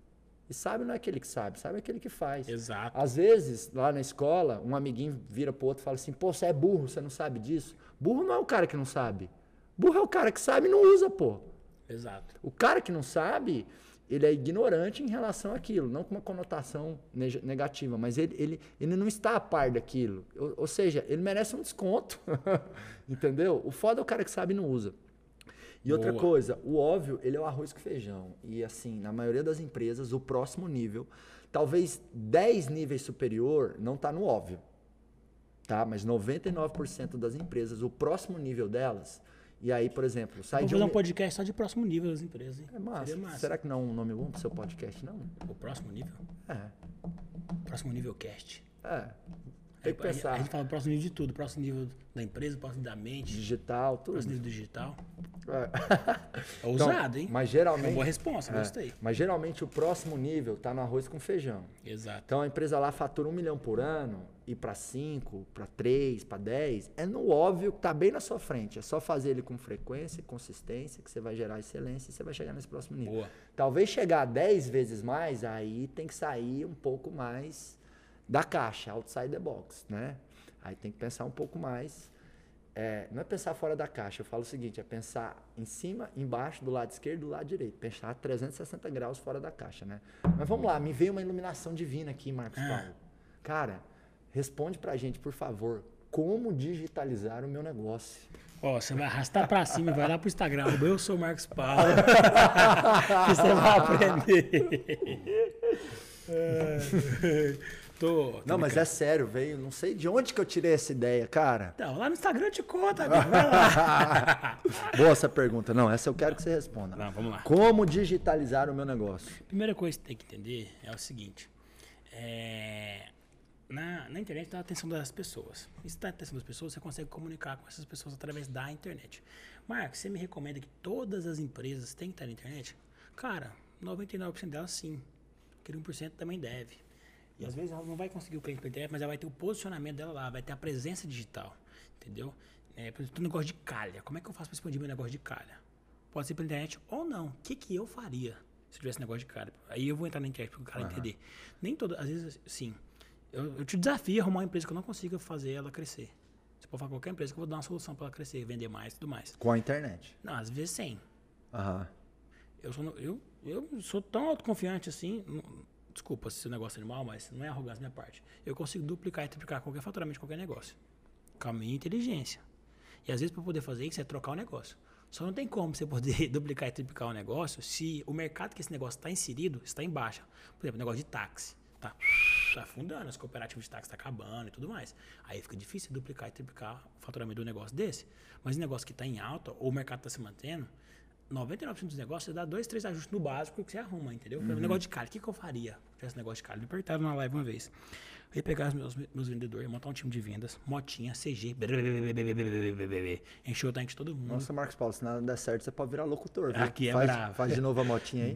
E sabe não é aquele que sabe, sabe é aquele que faz. Exato. Às vezes, lá na escola, um amiguinho vira pro outro e fala assim: pô, você é burro, você não sabe disso. Burro não é o cara que não sabe. Burro é o cara que sabe e não usa, pô. Exato. O cara que não sabe, ele é ignorante em relação àquilo, não com uma conotação neg- negativa, mas ele, ele, ele não está a par daquilo. Ou, ou seja, ele merece um desconto. Entendeu? O foda é o cara que sabe e não usa. E outra Boa. coisa, o óbvio, ele é o arroz com feijão. E assim, na maioria das empresas, o próximo nível, talvez 10 níveis superior, não está no óbvio. Tá? Mas 99% das empresas, o próximo nível delas, e aí, por exemplo, sai Vamos de um, um podcast só de próximo nível das empresas. hein? é massa. Massa. Será que não é um nome bom pro seu podcast, não? O próximo nível? É. Próximo nível cast. É. Tem que A- a, gente- a pensar. gente fala o próximo nível de tudo. Próximo nível da empresa, próximo da mente, Digital, tudo. próximo nível digital. É. É ousado, hein? Mas É uma geralmente. boa resposta, é, gostei. mas geralmente o próximo nível tá no arroz com feijão. Exato. Então a empresa lá fatura um milhão por ano, e para 5, para 3, para 10, é no óbvio que tá bem na sua frente. É só fazer ele com frequência e consistência que você vai gerar excelência e você vai chegar nesse próximo nível. Boa. Talvez chegar a 10 vezes mais, aí tem que sair um pouco mais da caixa, outside the box, né? Aí tem que pensar um pouco mais. é, não é pensar fora da caixa, eu falo o seguinte, é pensar em cima, embaixo, do lado esquerdo, do lado direito. Pensar 360 graus fora da caixa, né? Mas vamos lá, me veio uma iluminação divina aqui, Marcos Ah. Paulo. Cara, responde pra gente, por favor, como digitalizar o meu negócio? Ó, você vai arrastar pra cima e vai lá pro Instagram. Eu sou o Marcos Paulo. que você vai aprender. Tô, Não, mas brincando. é sério, veio, não sei de onde que eu tirei essa ideia, cara. Então, lá no Instagram te conto, amigo. Vai lá. Boa essa pergunta. Não, essa eu quero que você responda. Não, vamos lá. Como digitalizar o meu negócio? Primeira coisa que você tem que entender é o seguinte. é, na, na internet está a atenção das pessoas. E se está a atenção das pessoas, você consegue comunicar com essas pessoas através da internet. Marcos, você me recomenda que todas as empresas têm que estar na internet? Cara, 99% delas sim. Aquele 1% também deve. E às vezes ela não vai conseguir o cliente pela internet, mas ela vai ter o posicionamento dela lá, vai ter a presença digital. Entendeu? É, por exemplo, o negócio de calha. Como é que eu faço para expandir meu negócio de calha? Pode ser pela internet ou não. O que, que eu faria se tivesse negócio de calha? Aí eu vou entrar na internet para o cara entender. Nem todo, às vezes, sim. Eu, eu te desafio a arrumar uma empresa que eu não consiga fazer ela crescer. Você pode falar com qualquer empresa que eu vou dar uma solução para ela crescer, vender mais e tudo mais. Com a internet. Não, às vezes sem. Aham. Eu sou, eu, eu sou tão autoconfiante assim. Desculpa se o negócio é animal, mas não é arrogância da minha parte. Eu consigo duplicar e triplicar qualquer faturamento de qualquer negócio. Com a minha inteligência. E às vezes, para poder fazer isso, é trocar o negócio. Só não tem como você poder duplicar e triplicar o negócio se o mercado que esse negócio está inserido está em baixa. Por exemplo, negócio de táxi. Tá, tá afundando, as cooperativas de táxi estão acabando e tudo mais. Aí fica difícil duplicar e triplicar o faturamento do negócio desse. Mas o negócio que está em alta, ou o mercado está se mantendo, 99% dos negócios você dá dois, três ajustes no básico que você arruma, entendeu? Por exemplo, negócio de calha, o que, que eu faria se tivesse negócio de calha? Me perguntaram na live uma vez. Eu ia pegar os meus, meus vendedores, montar um time de vendas, motinha, CG, encher o tanque de todo mundo. Nossa, Marcos Paulo, se nada der certo, você pode virar locutor. Viu? Aqui é faz, bravo. faz de novo a motinha aí.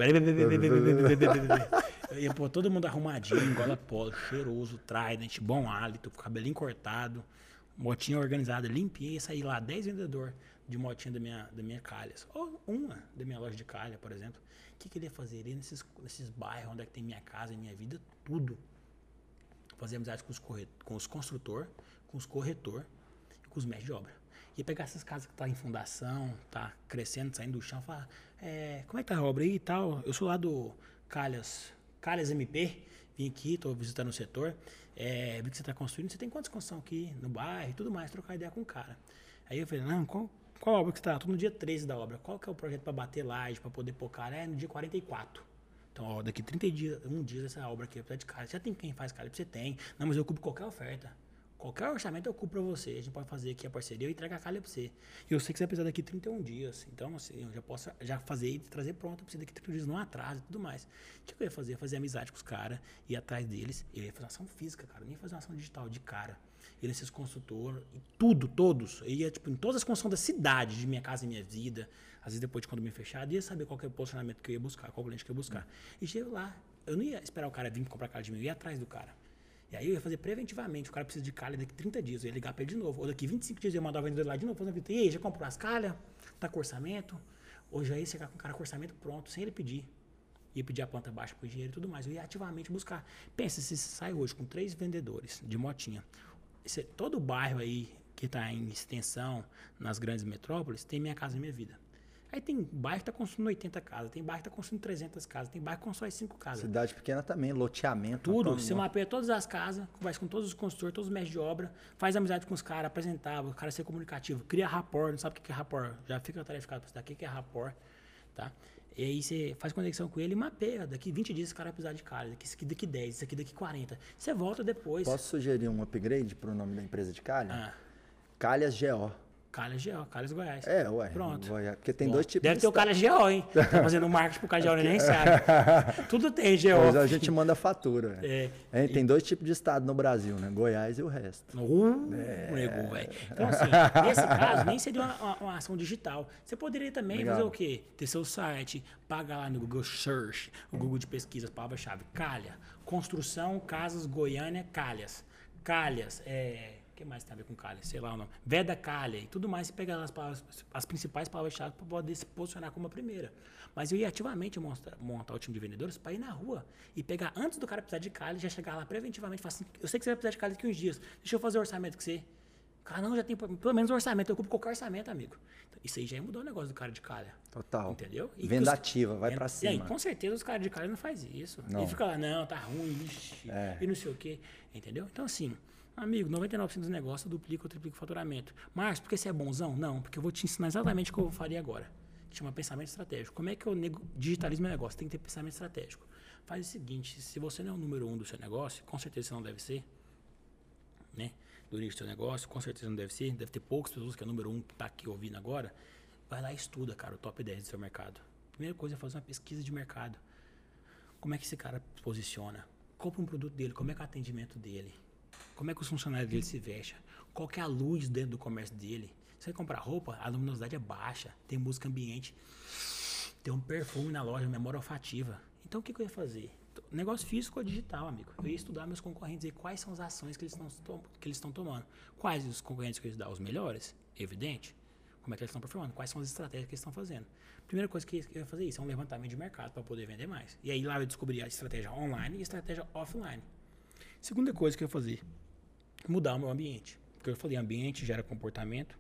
Eu ia pôr todo mundo arrumadinho, gola polo, cheiroso, trident, bom hálito, cabelinho cortado, motinha organizada, limpinha, e sair lá 10 vendedor de motinha da minha, da minha calhas. Ou uma da minha loja de calha, por exemplo. O que, que ele ia fazer? Ele ia nesses, nesses bairros onde é que tem minha casa minha vida, tudo. Fazer amizade com os, com os construtor, com os corretor e com os mestres de obra. Ia pegar essas casas que tá em fundação, tá crescendo, saindo do chão, falar, é, como é que tá a obra aí e tal? Eu sou lá do Calhas, Calhas MP, vim aqui, tô visitando o setor, é, vi que você tá construindo, você tem quantas construção aqui no bairro e tudo mais, trocar ideia com o cara. Aí eu falei, não, qual, qual obra que você tá? Tô no dia 13 da obra, qual que é o projeto para bater laje, para poder pôr cara? É no dia 44. Então, ó, daqui 30 dias, um dia essa obra aqui é de calha. Já tem quem faz calha? Você tem. Não, mas eu cubro qualquer oferta. Qualquer orçamento eu cubro pra você. A gente pode fazer aqui a parceria, eu entrego a calha pra você. E eu sei que você vai precisar daqui 31 dias. Então, assim, eu já posso já fazer e trazer pronto pra você daqui 31 dias, não atrasa e tudo mais. O que eu ia fazer? Fazer amizade com os caras, ir atrás deles. Eu ia fazer ação física, cara. Nem fazer uma ação digital, de cara. Ele ia ser consultor, tudo, todos. Eu ia, tipo, em todas as construções da cidade, de minha casa e minha vida. Às vezes, depois de quando me fechado, ia saber qual que é o posicionamento que eu ia buscar, qual cliente que eu ia buscar. E chego lá. Eu não ia esperar o cara vir comprar calha de mim, eu ia atrás do cara. E aí eu ia fazer preventivamente. O cara precisa de calha daqui 30 dias. Eu ia ligar pra ele de novo. Ou daqui 25 dias eu ia mandar o vendedor lá de novo. Fazer E aí, já comprou as calhas? Tá com orçamento? Ou já ia chegar com o cara com orçamento pronto, sem ele pedir. Ia pedir a planta baixa pro engenheiro e tudo mais. Eu ia ativamente buscar. Pensa, se você sai hoje com três vendedores de motinha. Esse, todo bairro aí que está em extensão nas grandes metrópoles tem Minha Casa Minha Vida. Aí tem bairro que está construindo 80 casas, tem bairro que está construindo 300 casas, tem bairro que constrói 5 casas. Cidade pequena também, loteamento. Tudo. Você mapeia todas as casas, conversa com todos os construtores, todos os mestres de obra, faz amizade com os caras, apresentava, o cara ser comunicativo, cria rapport, não sabe o que é rapport, já fica tarefado para você o que é rapport, tá? E aí você faz conexão com ele e mapeia. Daqui 20 dias esse cara vai precisar de cara, daqui, daqui 10, isso aqui daqui 40. Você volta depois. Posso sugerir um upgrade pro nome da empresa de calha? Ah, Calhas GO. Calhas GO, Calhas Goiás. É, ué. Pronto. Goiás- Porque tem Bom, dois tipos Deve de ter o estado. Calhas GO, hein? Tá fazendo marketing pro Calhas GO, nem sabe. Tudo tem GO. Pois a gente manda fatura. É. É, tem dois tipos de estado no Brasil, né? Goiás e o resto. Uh, É. nego, velho. Então, assim, nesse caso, nem seria uma, uma- uma ação digital. Você poderia também Legal. fazer o quê? Ter seu site, pagar lá no Google Search, o Google de pesquisas, palavra-chave, calha. Construção, casas, Goiânia, calhas. Calhas, é... O que mais tem a ver com calha? Sei lá o nome. Veda calha e tudo mais. Você pega as, palavras- as principais palavras-chave para poder se posicionar como a primeira. Mas eu ia ativamente mostrar- montar o time de vendedores para ir na rua e pegar antes do cara precisar de calha, já chegar lá preventivamente e falar assim: eu sei que você vai precisar de calha daqui uns dias. Deixa eu fazer o orçamento com você. Cara, não, já tem pelo menos um orçamento. Eu cubro qualquer orçamento, amigo. Então, isso aí já mudar o negócio do cara de calha. Total. Entendeu? E Venda os- ativa, vai Venda- pra E aí, cima. com certeza os caras de calha não faz isso. Não. E fica lá, não, tá ruim, vixi, É. e não sei o quê. Entendeu? Então, assim, amigo, 99% dos negócios eu duplico ou triplico o faturamento. Mas, porque você é bonzão? Não, porque eu vou te ensinar exatamente o que eu faria agora. Que chama pensamento estratégico. Como é que eu nego- digitalizo meu negócio? Tem que ter pensamento estratégico. Faz o seguinte, se você não é o número um do seu negócio, com certeza você não deve ser, né? Do início do seu negócio, com certeza não deve ser. Deve ter poucas pessoas que é o número um que tá aqui ouvindo agora. Vai lá e estuda, cara, o top 10 do seu mercado. Primeira coisa é fazer uma pesquisa de mercado. Como é que esse cara posiciona? Compra um produto dele, como é que é o atendimento dele? Como é que os funcionários dele se vestem? Qual é a luz dentro do comércio dele? Se você comprar roupa, a luminosidade é baixa, tem música ambiente, tem um perfume na loja, memória olfativa. Então o que, que eu ia fazer? Negócio físico ou digital, amigo. Eu ia estudar meus concorrentes e quais são as ações que eles estão que eles estão tomando. Quais os concorrentes que eles dão? Os melhores? Evidente. Como é que eles estão performando? Quais são as estratégias que eles estão fazendo? Primeira coisa que eu ia fazer isso é um levantamento de mercado para poder vender mais. E aí lá eu descobri a estratégia online e a estratégia offline. Segunda coisa que eu ia fazer, mudar o meu ambiente. Porque eu falei, ambiente gera comportamento,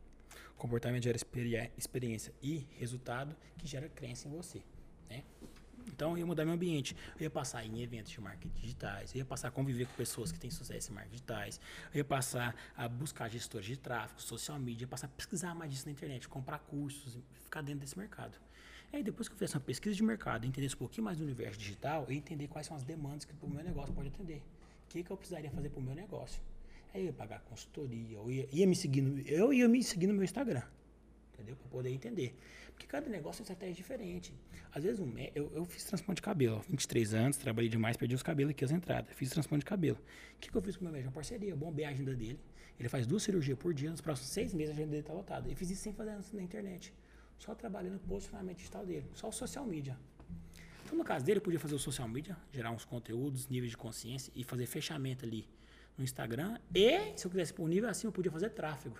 comportamento gera experi- experiência e resultado que gera crença em você, né? Então eu ia mudar meu ambiente. Eu ia passar em eventos de marketing digitais, eu ia passar a conviver com pessoas que têm sucesso em marketing digitais, eu ia passar a buscar gestores de tráfego, social media, ia passar a pesquisar mais disso na internet, comprar cursos, ficar dentro desse mercado. Aí depois que eu fizesse uma pesquisa de mercado, entendesse um pouquinho mais do universo digital, ia entender quais são as demandas que o meu negócio pode atender. O que, que eu precisaria fazer para o meu negócio. Aí eu ia pagar consultoria, eu ia, ia me seguir no, eu ia me seguir no meu Instagram entendeu? Para poder entender. Porque cada negócio é estratégia diferente. Às vezes, um, eu, eu fiz transplante de cabelo, ó, 23 anos, trabalhei demais, perdi os cabelos aqui, as entradas. Fiz transplante de cabelo. O que, que eu fiz com o meu médico? Uma parceria, eu bombei a agenda dele. Ele faz duas cirurgias por dia, nos próximos seis meses a agenda dele está lotada. Eu fiz isso sem fazer antes na internet. Só trabalhando posicionamento digital dele, só o social media. Então, no caso dele, eu podia fazer o social media, gerar uns conteúdos, níveis de consciência e fazer fechamento ali no Instagram. E, se eu quisesse por nível acima, eu podia fazer tráfego.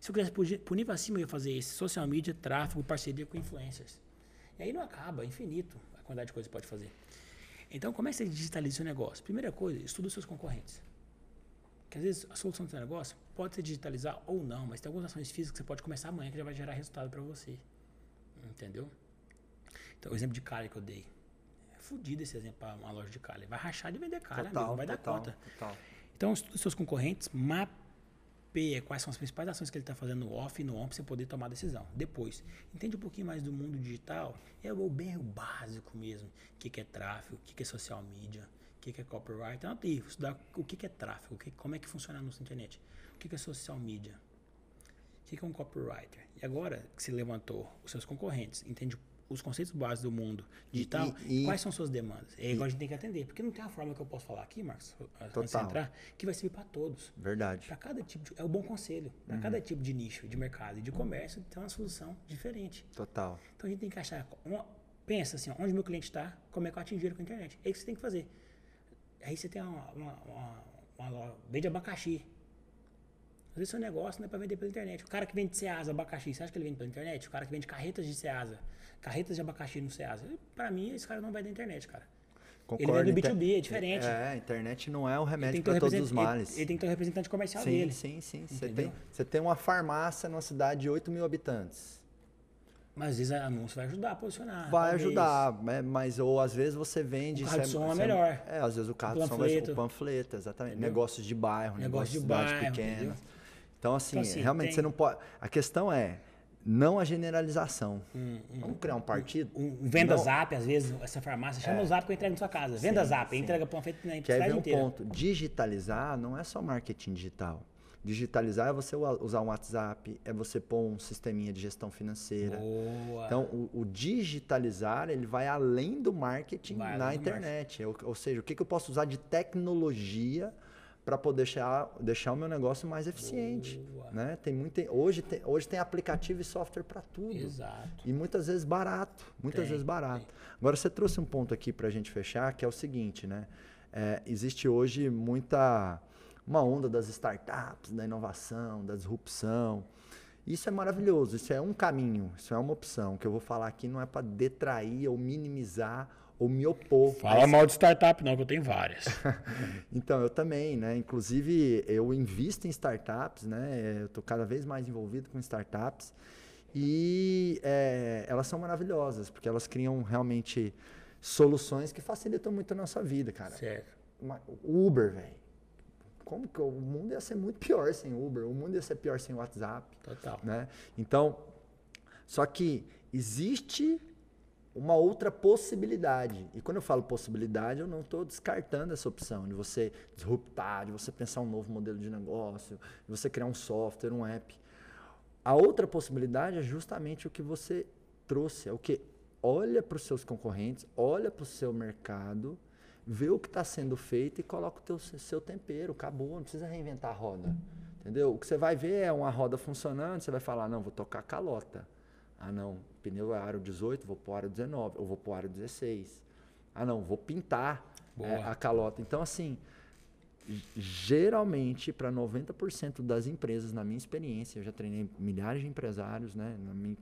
Se eu quisesse por, nível acima, eu ia fazer esse social media, tráfego, parceria com influencers. E aí não acaba, é infinito a quantidade de coisas que pode fazer. Então, como é que você digitaliza seu negócio? Primeira coisa, estuda os seus concorrentes. Porque às vezes a solução do seu negócio pode ser digitalizar ou não, mas tem algumas ações físicas que você pode começar amanhã que já vai gerar resultado para você. Entendeu? Então, o exemplo de calha que eu dei. É fodido esse exemplo para uma loja de calha. Vai rachar de vender calha, amigo, não vai dar conta. total. Então, os seus concorrentes, é quais são as principais ações que ele está fazendo no off e no on para você poder tomar decisão. Depois, entende um pouquinho mais do mundo digital, é o bem o básico mesmo. O que, que é tráfego, o que, que é social media, o que, que é copyright. Então, estudar o que, que é tráfego, que, como é que funciona na internet, o que, que é social media, o que, que é um copywriter. E agora que se levantou os seus concorrentes, entende os conceitos básicos do mundo digital, e, e, quais são suas demandas? É igual a gente tem que atender. Porque não tem uma forma que eu posso falar aqui, Marcos, antes de entrar, que vai servir para todos. Verdade. Para cada tipo de, É o bom conselho. Para uhum. cada tipo de nicho, de mercado e de comércio, tem uma solução diferente. Total. Então a gente tem que achar. Uma, pensa assim, onde meu cliente está, como é que eu atingir ele com a internet. É isso que você tem que fazer. Aí você tem uma, uma, uma, uma loja, vende abacaxi. Às vezes seu negócio não é para vender pela internet. O cara que vende Ceasa, abacaxi, você acha que ele vende pela internet? O cara que vende carretas de Ceasa, carretas de abacaxi no Ceasa. Para mim, esse cara não vai da internet, cara. Concordo. Ele vende B2B, é diferente. É, a internet não é o remédio para todos os males. Ele, ele, tem que ter um representante comercial sim, dele. Sim, sim, sim. Você tem, você tem uma farmácia numa cidade de 8 mil habitantes. Mas às vezes anúncio vai ajudar a posicionar. Vai talvez. ajudar, né? mas ou às vezes você vende. O carro de é som é, é melhor. É, às vezes o carro de som vai o panfleto, exatamente. Entendeu? Negócios de bairro, negócios de, de cidades pequenas. Entendeu? Então, assim, então, assim realmente tem... você não pode. A questão é não a generalização. Hum, hum, Vamos criar um partido? Um, um venda não. zap, às vezes, essa farmácia chama é. o zap que eu entrego na sua casa. Venda sim, zap, sim. entrega panfleto na Quer ver um inteira. ponto? Digitalizar não é só marketing digital. Digitalizar é você usar um WhatsApp, é você pôr um sisteminha de gestão financeira. Boa. Então, o, o digitalizar, ele vai além do marketing vai na internet. Ou, ou, seja, o que, que eu posso usar de tecnologia para poder deixar, deixar o meu negócio mais eficiente. Né? Tem muito, hoje, tem, hoje tem aplicativo e software para tudo. Exato. E muitas vezes barato. Muitas tem, vezes barato. Tem. Agora, você trouxe um ponto aqui para a gente fechar, que é o seguinte, né? É, existe hoje muita uma onda das startups, da inovação, da disrupção. Isso é maravilhoso, isso é um caminho, isso é uma opção. O que eu vou falar aqui não é para detrair ou minimizar ou me opor. Fala mas... mal de startup, não, que eu tenho várias. então, eu também, né? Inclusive, eu invisto em startups, né? Eu estou cada vez mais envolvido com startups. E é, elas são maravilhosas, porque elas criam realmente soluções que facilitam muito a nossa vida, cara. Certo. Uma, Uber, velho como que o mundo ia ser muito pior sem Uber, o mundo ia ser pior sem WhatsApp. Total. Né? Então, só que existe uma outra possibilidade. E quando eu falo possibilidade, eu não estou descartando essa opção de você disruptar, de você pensar um novo modelo de negócio, de você criar um software, um app. A outra possibilidade é justamente o que você trouxe, é o que olha para os seus concorrentes, olha para o seu mercado vê o que está sendo feito e coloca o teu, seu tempero, acabou, não precisa reinventar a roda. Entendeu? O que você vai ver é uma roda funcionando, você vai falar, não, vou tocar calota. Ah, não, pneu é aro 18, vou pôr aro 19, ou vou pôr aro 16. Ah, não, vou pintar é, a calota. Então, assim, geralmente, para 90% das empresas, na minha experiência, eu já treinei milhares de empresários, né?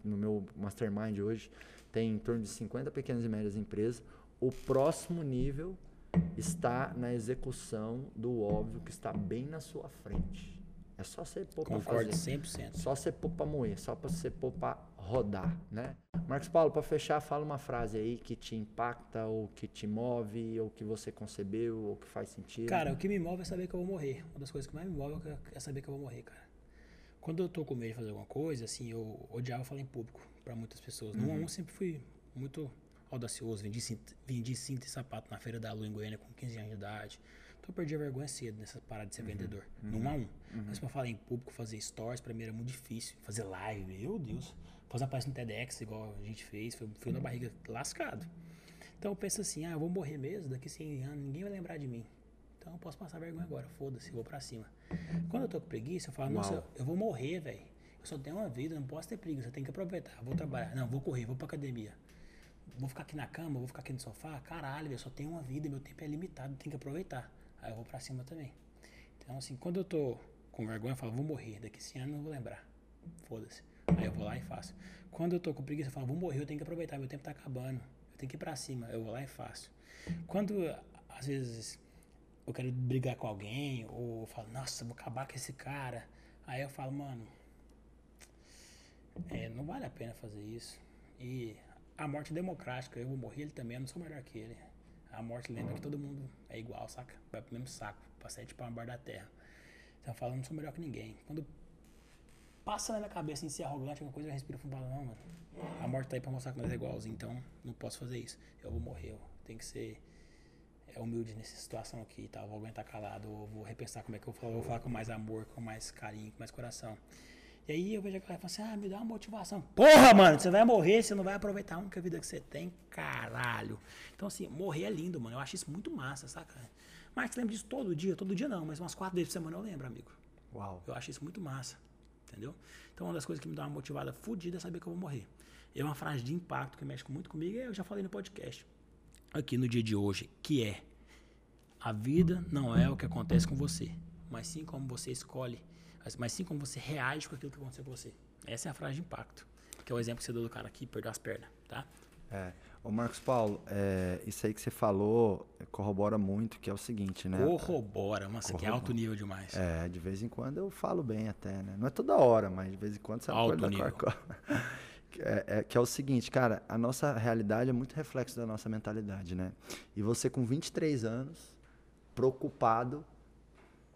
No meu mastermind hoje, tem em torno de 50 pequenas e médias empresas. O próximo nível está na execução do óbvio que está bem na sua frente. É só você pôr para fazer. 100%. Só você pôr para moer, só para você pôr para rodar, né? Marcos Paulo, para fechar, fala uma frase aí que te impacta, ou que te move, ou que você concebeu, ou que faz sentido. Cara, o que me move é saber que eu vou morrer. Uma das coisas que mais me move é saber que eu vou morrer, cara. Quando eu tô com medo de fazer alguma coisa, assim, eu odiava falar em público para muitas pessoas. Uhum. No 1 sempre fui muito audacioso, vendi, vendi cinto e sapato na Feira da Lua em Goiânia com 15 anos de idade. Então eu perdi a vergonha cedo nessa parada de ser uhum, vendedor. Uhum, 1 a 1. Uhum. Mas pra falar em público, fazer stories, pra mim era muito difícil. Fazer live, meu Deus. Fazer uma palestra no TEDx, igual a gente fez, foi, foi na barriga lascado. Então eu penso assim, ah, eu vou morrer mesmo, daqui 100 anos ninguém vai lembrar de mim. Então eu posso passar vergonha agora, foda-se, vou pra cima. Quando eu tô com preguiça, eu falo, Uau. nossa, eu vou morrer, velho. Eu só tenho uma vida, não posso ter preguiça, eu tenho que aproveitar. Vou trabalhar. Não, vou correr, vou pra academia vou ficar aqui na cama, vou ficar aqui no sofá, caralho, eu só tenho uma vida, meu tempo é limitado, tem que aproveitar. Aí eu vou pra cima também. Então, assim, quando eu tô com vergonha, eu falo, vou morrer, daqui 100 anos não vou lembrar. Foda-se. Aí eu vou lá e faço. Quando eu tô com preguiça, eu falo, vou morrer, eu tenho que aproveitar, meu tempo tá acabando. Eu tenho que ir pra cima, eu vou lá e faço. Quando, às vezes, eu quero brigar com alguém, ou eu falo, nossa, vou acabar com esse cara. Aí eu falo, mano, é, não vale a pena fazer isso. E a morte democrática, eu vou morrer, ele também, eu não sou melhor que ele. A morte lembra que todo mundo é igual, saca? Vai pro mesmo saco, pra sete embaixo da terra. Então eu falo, não sou melhor que ninguém. Quando passa na minha cabeça em ser arrogante, alguma coisa, eu respiro fundo e falo, não, mano. A morte tá aí pra mostrar que nós é igualzinho, então não posso fazer isso. Eu vou morrer, eu tenho que ser é, humilde nessa situação aqui, tá? Eu vou aguentar calado, eu vou repensar como é que eu falar, eu vou falar com mais amor, com mais carinho, com mais coração. E aí eu vejo a galera e falo assim, ah, me dá uma motivação. Porra, mano, você vai morrer, você não vai aproveitar a única vida que você tem, caralho. Então, assim, morrer é lindo, mano. Eu acho isso muito massa, saca? Marcos, lembra disso todo dia? Todo dia não, mas umas quatro vezes por semana eu lembro, amigo. Uau. Eu acho isso muito massa, entendeu? Então, uma das coisas que me dá uma motivada fodida é saber que eu vou morrer. É uma frase de impacto que mexe muito comigo, eu já falei no podcast. Aqui no dia de hoje, que é a vida não é o que acontece com você, mas sim como você escolhe, mas sim como você reage com aquilo que aconteceu com você. Essa é a frase de impacto, que é o exemplo que você deu do cara aqui, perdeu as pernas, tá? É. Ô Marcos Paulo, é, isso aí que você falou corrobora muito, que é o seguinte, né? Corrobora, mas que é alto nível demais. É, de vez em quando eu falo bem até, né? Não é toda hora, mas de vez em quando você Alto acorda nível. é, é, que é o seguinte, cara, a nossa realidade é muito reflexo da nossa mentalidade, né? E você com 23 anos, preocupado,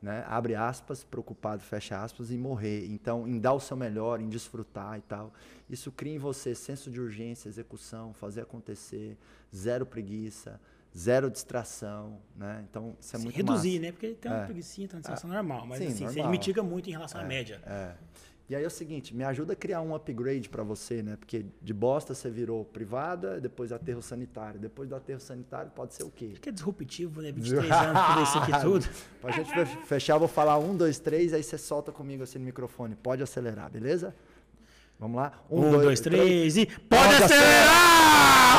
né? Abre aspas, preocupado, fecha aspas, em morrer. Então, em dar o seu melhor, em desfrutar e tal. Isso cria em você senso de urgência, execução, fazer acontecer, zero preguiça, zero distração, né? Então, isso é Sim, muito reduzir, massa. né? Porque tem uma É. preguiça, tem uma sensação normal, mas Sim, assim, você normal. mitiga muito em relação à média. É. E aí é o seguinte, me ajuda a criar um upgrade para você, né? Porque de bosta você virou privada, depois aterro sanitário. Depois do aterro sanitário pode ser o quê? Que é disruptivo, né? 23 anos, tudo isso aqui tudo. Pra gente fe- fechar, eu vou falar um, dois, três, aí você solta comigo assim no microfone. Pode acelerar, beleza? Vamos lá? Um, dois, três e. Pode acelerar!